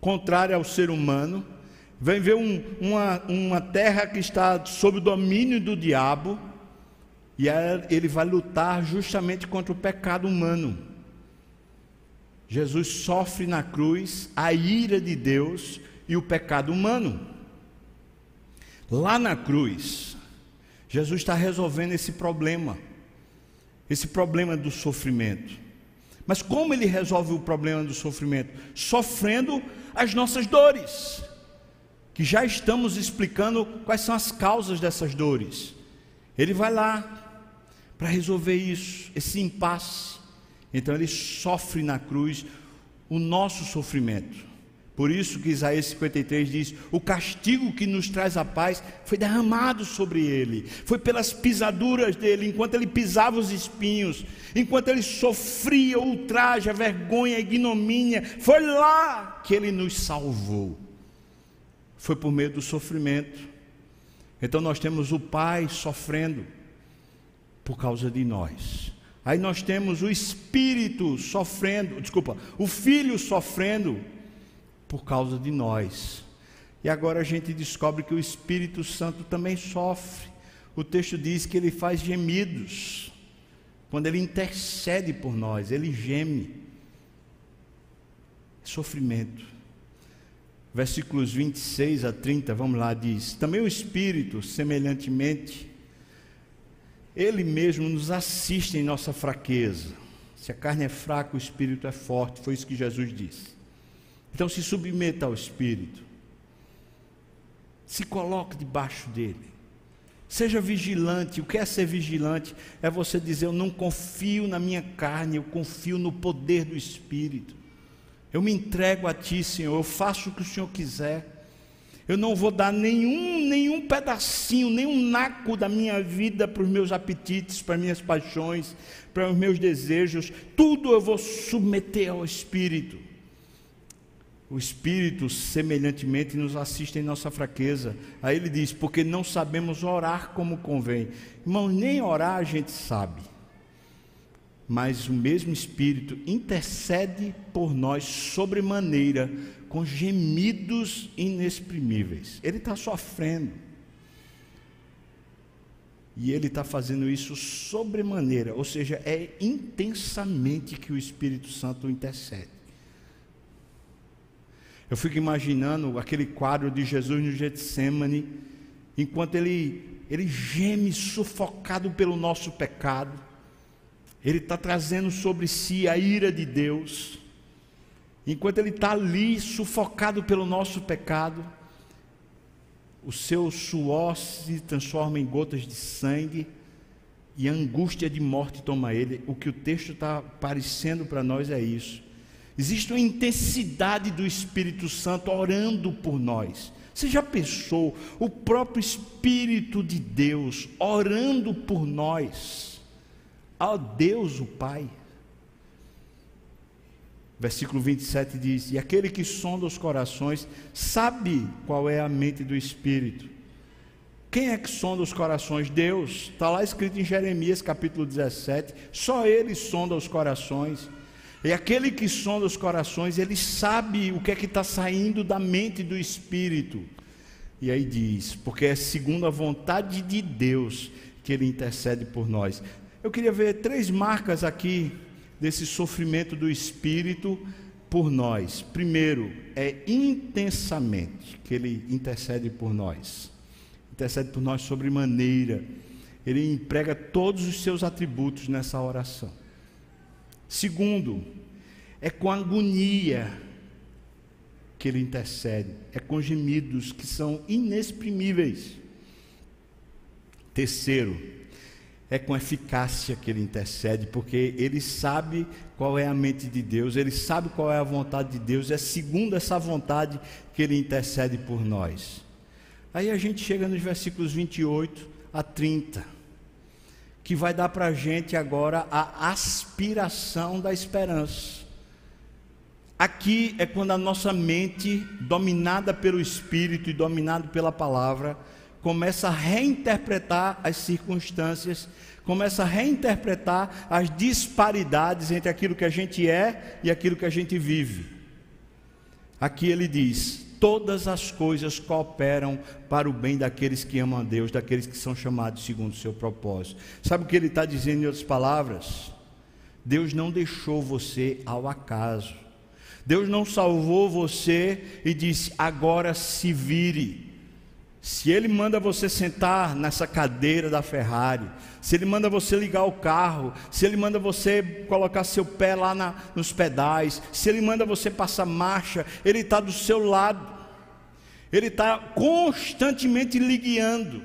contrária ao ser humano. Vem ver um, uma, uma terra que está sob o domínio do diabo, e ele vai lutar justamente contra o pecado humano. Jesus sofre na cruz a ira de Deus e o pecado humano. Lá na cruz, Jesus está resolvendo esse problema, esse problema do sofrimento. Mas como ele resolve o problema do sofrimento? Sofrendo as nossas dores, que já estamos explicando quais são as causas dessas dores. Ele vai lá para resolver isso, esse impasse. Então ele sofre na cruz o nosso sofrimento. Por isso que Isaías 53 diz: O castigo que nos traz a paz foi derramado sobre ele, foi pelas pisaduras dele, enquanto ele pisava os espinhos, enquanto ele sofria ultraje, a vergonha, a ignomínia, foi lá que ele nos salvou. Foi por meio do sofrimento. Então nós temos o Pai sofrendo por causa de nós. Aí nós temos o Espírito sofrendo, desculpa, o Filho sofrendo por causa de nós. E agora a gente descobre que o Espírito Santo também sofre. O texto diz que ele faz gemidos. Quando ele intercede por nós, ele geme. Sofrimento. Versículos 26 a 30, vamos lá, diz: Também o Espírito, semelhantemente, ele mesmo nos assiste em nossa fraqueza. Se a carne é fraca, o Espírito é forte. Foi isso que Jesus disse. Então se submeta ao Espírito. Se coloque debaixo dele. Seja vigilante. O que é ser vigilante? É você dizer: Eu não confio na minha carne, eu confio no poder do Espírito. Eu me entrego a Ti, Senhor. Eu faço o que o Senhor quiser. Eu não vou dar nenhum, nenhum pedacinho, nenhum naco da minha vida para os meus apetites, para as minhas paixões, para os meus desejos. Tudo eu vou submeter ao Espírito o Espírito semelhantemente nos assiste em nossa fraqueza. Aí ele diz: porque não sabemos orar como convém. Irmão, nem orar a gente sabe. Mas o mesmo Espírito intercede por nós sobremaneira, com gemidos inexprimíveis. Ele está sofrendo. E ele está fazendo isso sobremaneira, ou seja, é intensamente que o Espírito Santo intercede. Eu fico imaginando aquele quadro de Jesus no Getsemane, enquanto ele, ele geme sufocado pelo nosso pecado, ele está trazendo sobre si a ira de Deus, enquanto ele está ali sufocado pelo nosso pecado, o seu suor se transforma em gotas de sangue e a angústia de morte toma ele. O que o texto está parecendo para nós é isso. Existe uma intensidade do Espírito Santo orando por nós. Você já pensou o próprio Espírito de Deus orando por nós? Ó Deus, o Pai. Versículo 27 diz: E aquele que sonda os corações sabe qual é a mente do Espírito. Quem é que sonda os corações? Deus. Está lá escrito em Jeremias capítulo 17: Só Ele sonda os corações. E aquele que sonda os corações, ele sabe o que é que está saindo da mente do Espírito. E aí diz, porque é segundo a vontade de Deus que ele intercede por nós. Eu queria ver três marcas aqui desse sofrimento do Espírito por nós. Primeiro, é intensamente que ele intercede por nós. Intercede por nós sobremaneira. Ele emprega todos os seus atributos nessa oração. Segundo, é com agonia que ele intercede, é com gemidos que são inexprimíveis. Terceiro, é com eficácia que ele intercede, porque ele sabe qual é a mente de Deus, ele sabe qual é a vontade de Deus, é segundo essa vontade que ele intercede por nós. Aí a gente chega nos versículos 28 a 30, que vai dar para a gente agora a aspiração da esperança. Aqui é quando a nossa mente, dominada pelo Espírito e dominada pela palavra, começa a reinterpretar as circunstâncias, começa a reinterpretar as disparidades entre aquilo que a gente é e aquilo que a gente vive. Aqui ele diz: todas as coisas cooperam para o bem daqueles que amam a Deus, daqueles que são chamados segundo o seu propósito. Sabe o que ele está dizendo em outras palavras? Deus não deixou você ao acaso. Deus não salvou você e disse: agora se vire. Se ele manda você sentar nessa cadeira da Ferrari, se ele manda você ligar o carro, se ele manda você colocar seu pé lá na, nos pedais, se ele manda você passar marcha, ele está do seu lado, ele está constantemente lhe guiando.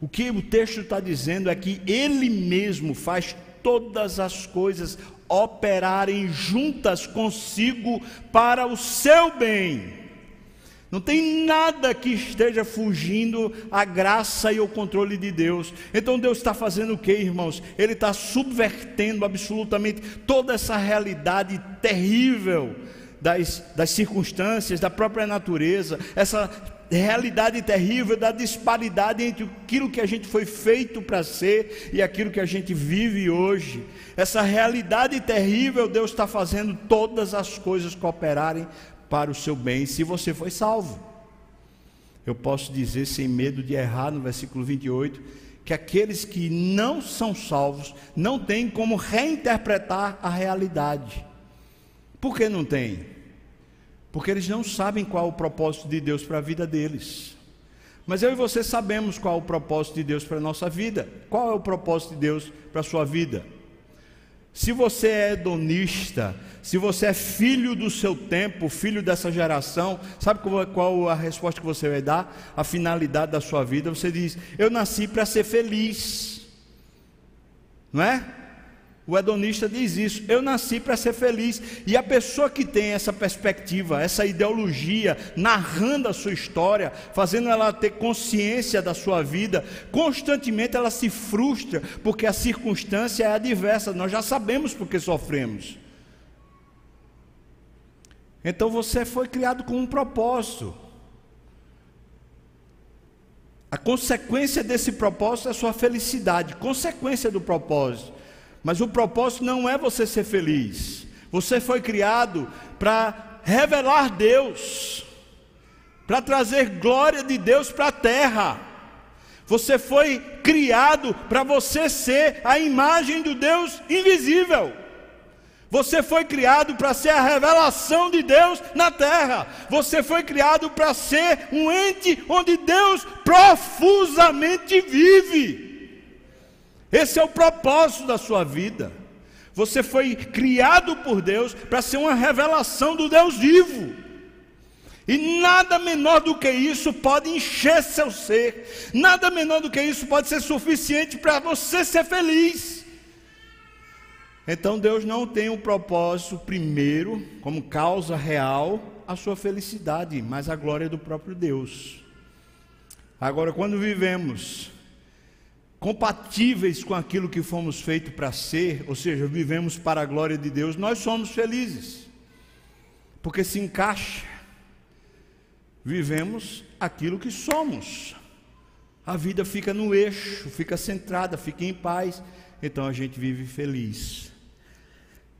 O que o texto está dizendo é que ele mesmo faz todas as coisas operarem juntas consigo para o seu bem. Não tem nada que esteja fugindo à graça e ao controle de Deus. Então Deus está fazendo o que, irmãos? Ele está subvertendo absolutamente toda essa realidade terrível das, das circunstâncias, da própria natureza, essa realidade terrível da disparidade entre aquilo que a gente foi feito para ser e aquilo que a gente vive hoje. Essa realidade terrível, Deus está fazendo todas as coisas cooperarem para o seu bem, se você foi salvo. Eu posso dizer, sem medo de errar, no versículo 28, que aqueles que não são salvos não têm como reinterpretar a realidade. Por que não tem? Porque eles não sabem qual o propósito de Deus para a vida deles. Mas eu e você sabemos qual o propósito de Deus para a nossa vida. Qual é o propósito de Deus para a sua vida? Se você é hedonista, se você é filho do seu tempo, filho dessa geração, sabe qual a resposta que você vai dar? A finalidade da sua vida, você diz: Eu nasci para ser feliz, não é? O hedonista diz isso. Eu nasci para ser feliz. E a pessoa que tem essa perspectiva, essa ideologia, narrando a sua história, fazendo ela ter consciência da sua vida, constantemente ela se frustra, porque a circunstância é adversa. Nós já sabemos porque sofremos. Então você foi criado com um propósito. A consequência desse propósito é a sua felicidade, consequência do propósito. Mas o propósito não é você ser feliz. Você foi criado para revelar Deus, para trazer glória de Deus para a terra. Você foi criado para você ser a imagem do Deus invisível. Você foi criado para ser a revelação de Deus na terra. Você foi criado para ser um ente onde Deus profusamente vive. Esse é o propósito da sua vida. Você foi criado por Deus para ser uma revelação do Deus vivo. E nada menor do que isso pode encher seu ser, nada menor do que isso pode ser suficiente para você ser feliz. Então Deus não tem um propósito primeiro, como causa real, a sua felicidade, mas a glória do próprio Deus. Agora, quando vivemos compatíveis com aquilo que fomos feitos para ser, ou seja, vivemos para a glória de Deus, nós somos felizes, porque se encaixa, vivemos aquilo que somos, a vida fica no eixo, fica centrada, fica em paz, então a gente vive feliz.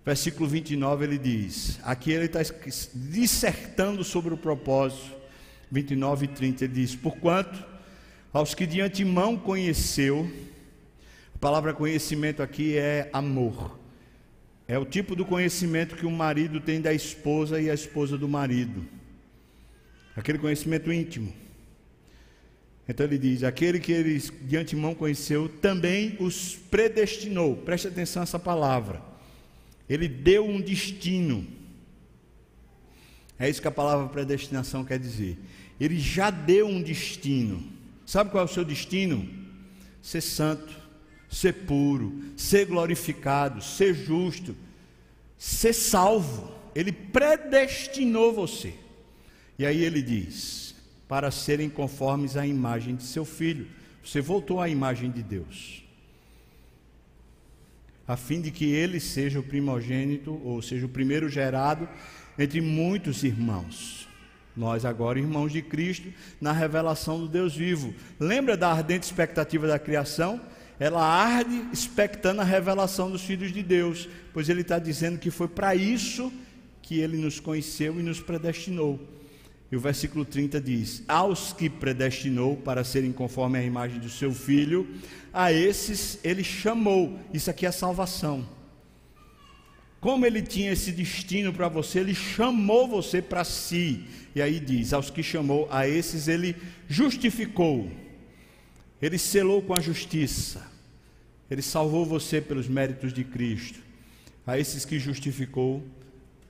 Versículo 29 ele diz: aqui ele está dissertando sobre o propósito, 29 e 30, ele diz: Porquanto aos que de antemão conheceu, a palavra conhecimento aqui é amor. É o tipo do conhecimento que o marido tem da esposa e a esposa do marido. Aquele conhecimento íntimo. Então ele diz: aquele que ele de antemão conheceu, também os predestinou. Preste atenção a essa palavra. Ele deu um destino. É isso que a palavra predestinação quer dizer. Ele já deu um destino. Sabe qual é o seu destino? Ser santo, ser puro, ser glorificado, ser justo, ser salvo. Ele predestinou você. E aí ele diz: para serem conformes à imagem de seu filho. Você voltou à imagem de Deus. A fim de que ele seja o primogênito, ou seja, o primeiro gerado entre muitos irmãos. Nós, agora, irmãos de Cristo, na revelação do Deus vivo. Lembra da ardente expectativa da criação? Ela arde expectando a revelação dos filhos de Deus, pois ele está dizendo que foi para isso que ele nos conheceu e nos predestinou. E o versículo 30 diz: Aos que predestinou para serem conforme a imagem do seu filho, a esses ele chamou. Isso aqui é salvação. Como ele tinha esse destino para você, ele chamou você para si. E aí diz: aos que chamou, a esses ele justificou. Ele selou com a justiça. Ele salvou você pelos méritos de Cristo. A esses que justificou,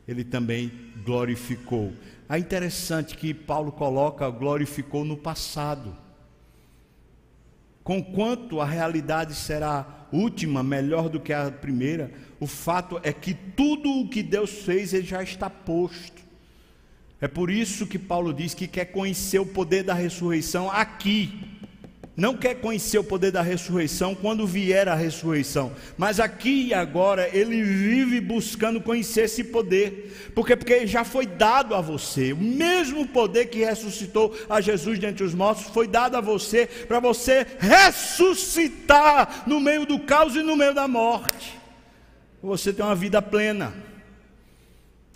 ele também glorificou. É interessante que Paulo coloca glorificou no passado. Conquanto a realidade será última, melhor do que a primeira, o fato é que tudo o que Deus fez ele já está posto. É por isso que Paulo diz que quer conhecer o poder da ressurreição aqui não quer conhecer o poder da ressurreição quando vier a ressurreição, mas aqui e agora ele vive buscando conhecer esse poder, porque porque já foi dado a você, o mesmo poder que ressuscitou a Jesus dentre os mortos foi dado a você para você ressuscitar no meio do caos e no meio da morte. Você tem uma vida plena,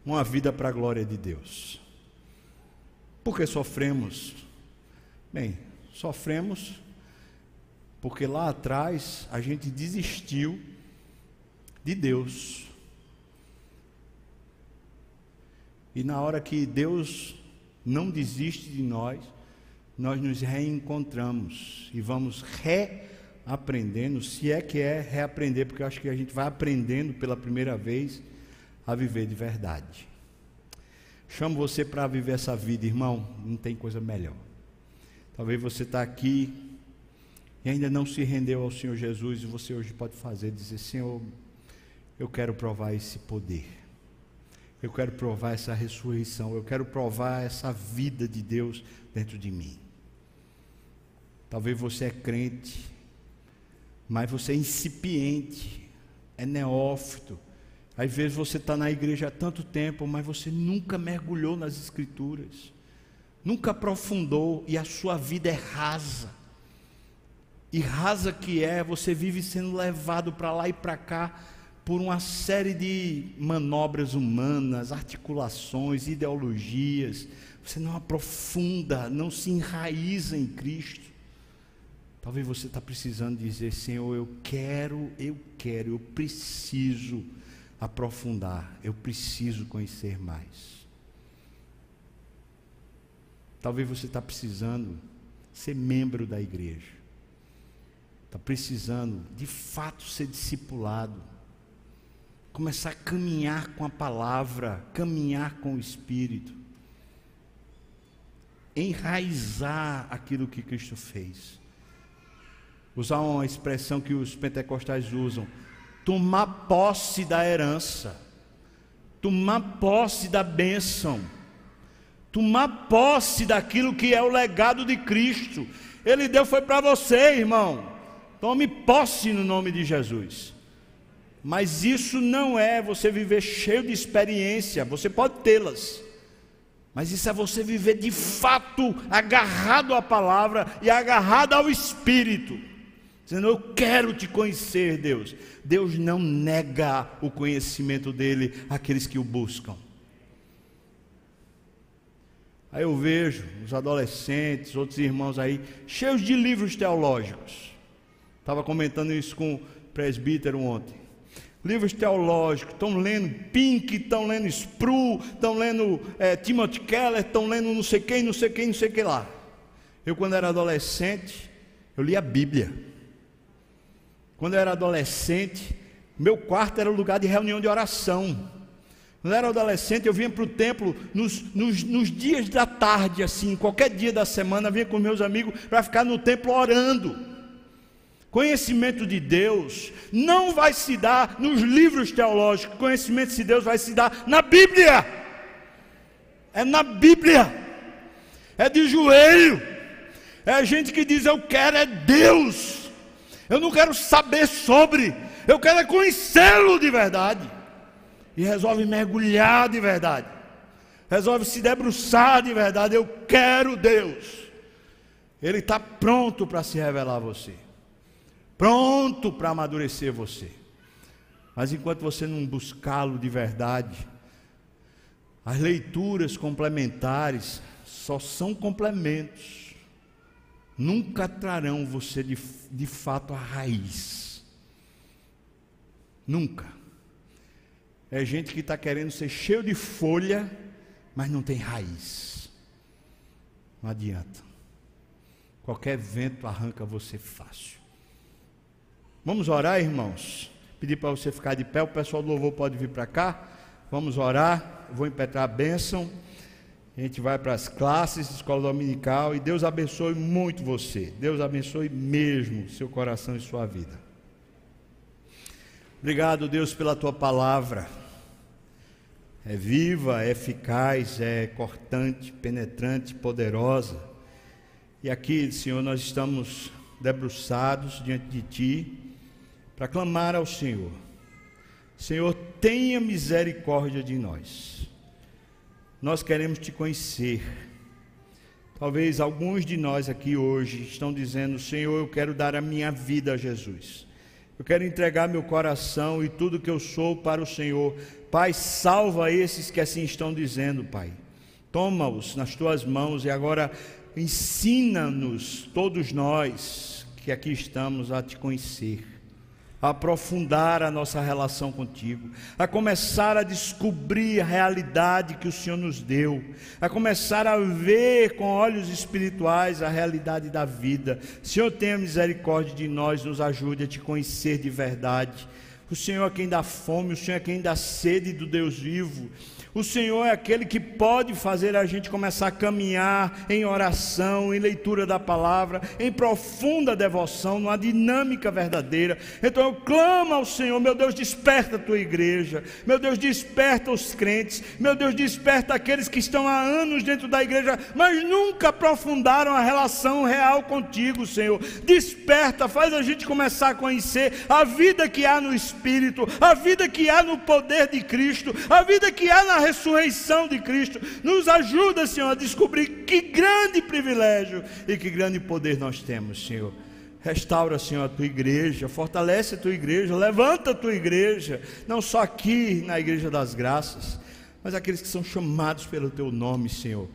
uma vida para a glória de Deus. Porque sofremos? Bem, sofremos porque lá atrás a gente desistiu de Deus. E na hora que Deus não desiste de nós, nós nos reencontramos e vamos reaprendendo, se é que é reaprender, porque eu acho que a gente vai aprendendo pela primeira vez a viver de verdade. Chamo você para viver essa vida, irmão, não tem coisa melhor. Talvez você está aqui e ainda não se rendeu ao Senhor Jesus, e você hoje pode fazer, dizer: Senhor, eu quero provar esse poder, eu quero provar essa ressurreição, eu quero provar essa vida de Deus dentro de mim. Talvez você é crente, mas você é incipiente, é neófito. Às vezes você está na igreja há tanto tempo, mas você nunca mergulhou nas Escrituras, nunca aprofundou e a sua vida é rasa e rasa que é, você vive sendo levado para lá e para cá por uma série de manobras humanas, articulações, ideologias. Você não aprofunda, não se enraiza em Cristo. Talvez você está precisando dizer, Senhor, eu quero, eu quero, eu preciso aprofundar, eu preciso conhecer mais. Talvez você está precisando ser membro da igreja está precisando de fato ser discipulado, começar a caminhar com a palavra, caminhar com o Espírito, enraizar aquilo que Cristo fez. Usar uma expressão que os pentecostais usam: tomar posse da herança, tomar posse da bênção, tomar posse daquilo que é o legado de Cristo. Ele deu foi para você, irmão. Tome posse no nome de Jesus. Mas isso não é você viver cheio de experiência, você pode tê-las. Mas isso é você viver de fato agarrado à palavra e agarrado ao Espírito. Dizendo, eu quero te conhecer, Deus. Deus não nega o conhecimento dele àqueles que o buscam. Aí eu vejo os adolescentes, outros irmãos aí, cheios de livros teológicos Estava comentando isso com o presbítero ontem. Livros teológicos, estão lendo Pink, estão lendo Spru, estão lendo é, Timothy Keller, estão lendo não sei quem, não sei quem, não sei quem lá. Eu, quando era adolescente, eu lia a Bíblia. Quando eu era adolescente, meu quarto era o lugar de reunião de oração. Quando eu era adolescente, eu vinha para o templo nos, nos, nos, dias da tarde, assim, qualquer dia da semana, vinha com meus amigos para ficar no templo orando. Conhecimento de Deus não vai se dar nos livros teológicos, conhecimento de Deus vai se dar na Bíblia. É na Bíblia, é de joelho, é gente que diz: Eu quero é Deus, eu não quero saber sobre, eu quero é conhecê-lo de verdade e resolve mergulhar de verdade, resolve se debruçar de verdade. Eu quero Deus. Ele está pronto para se revelar a você, pronto para amadurecer você. Mas enquanto você não buscá-lo de verdade, as leituras complementares só são complementos, nunca trarão você de, de fato à raiz. Nunca. É gente que está querendo ser cheio de folha, mas não tem raiz. Não adianta. Qualquer vento arranca você fácil. Vamos orar, irmãos? Pedir para você ficar de pé, o pessoal do louvor pode vir para cá. Vamos orar. vou impetrar a bênção. A gente vai para as classes de escola dominical e Deus abençoe muito você. Deus abençoe mesmo seu coração e sua vida. Obrigado, Deus, pela tua palavra. É viva, é eficaz, é cortante, penetrante, poderosa. E aqui, Senhor, nós estamos debruçados diante de Ti para clamar ao Senhor. Senhor, tenha misericórdia de nós. Nós queremos Te conhecer. Talvez alguns de nós aqui hoje estão dizendo: Senhor, eu quero dar a minha vida a Jesus. Eu quero entregar meu coração e tudo que eu sou para o Senhor. Pai, salva esses que assim estão dizendo, Pai. Toma-os nas tuas mãos e agora ensina-nos, todos nós que aqui estamos, a te conhecer a aprofundar a nossa relação contigo, a começar a descobrir a realidade que o Senhor nos deu, a começar a ver com olhos espirituais a realidade da vida. Senhor, tenha misericórdia de nós, nos ajude a te conhecer de verdade. O Senhor é quem dá fome, o Senhor é quem dá sede do Deus vivo. O Senhor é aquele que pode fazer a gente começar a caminhar em oração, em leitura da palavra, em profunda devoção, numa dinâmica verdadeira. Então eu clamo ao Senhor, meu Deus, desperta a tua igreja, meu Deus, desperta os crentes, meu Deus, desperta aqueles que estão há anos dentro da igreja, mas nunca aprofundaram a relação real contigo, Senhor. Desperta, faz a gente começar a conhecer a vida que há no Espírito, a vida que há no poder de Cristo, a vida que há na ressurreição de Cristo. Nos ajuda, Senhor, a descobrir que grande privilégio e que grande poder nós temos, Senhor. Restaura, Senhor, a tua igreja, fortalece a tua igreja, levanta a tua igreja, não só aqui na Igreja das Graças, mas aqueles que são chamados pelo teu nome, Senhor.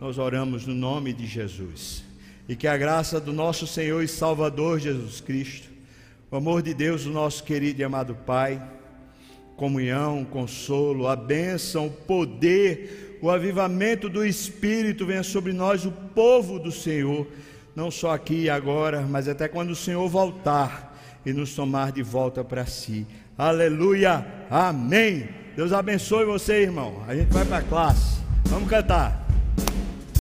Nós oramos no nome de Jesus. E que a graça do nosso Senhor e Salvador Jesus Cristo, o amor de Deus, o nosso querido e amado Pai, comunhão, consolo, a bênção, o poder, o avivamento do Espírito venha sobre nós, o povo do Senhor, não só aqui e agora, mas até quando o Senhor voltar e nos tomar de volta para si. Aleluia, amém. Deus abençoe você, irmão. A gente vai para a classe. Vamos cantar.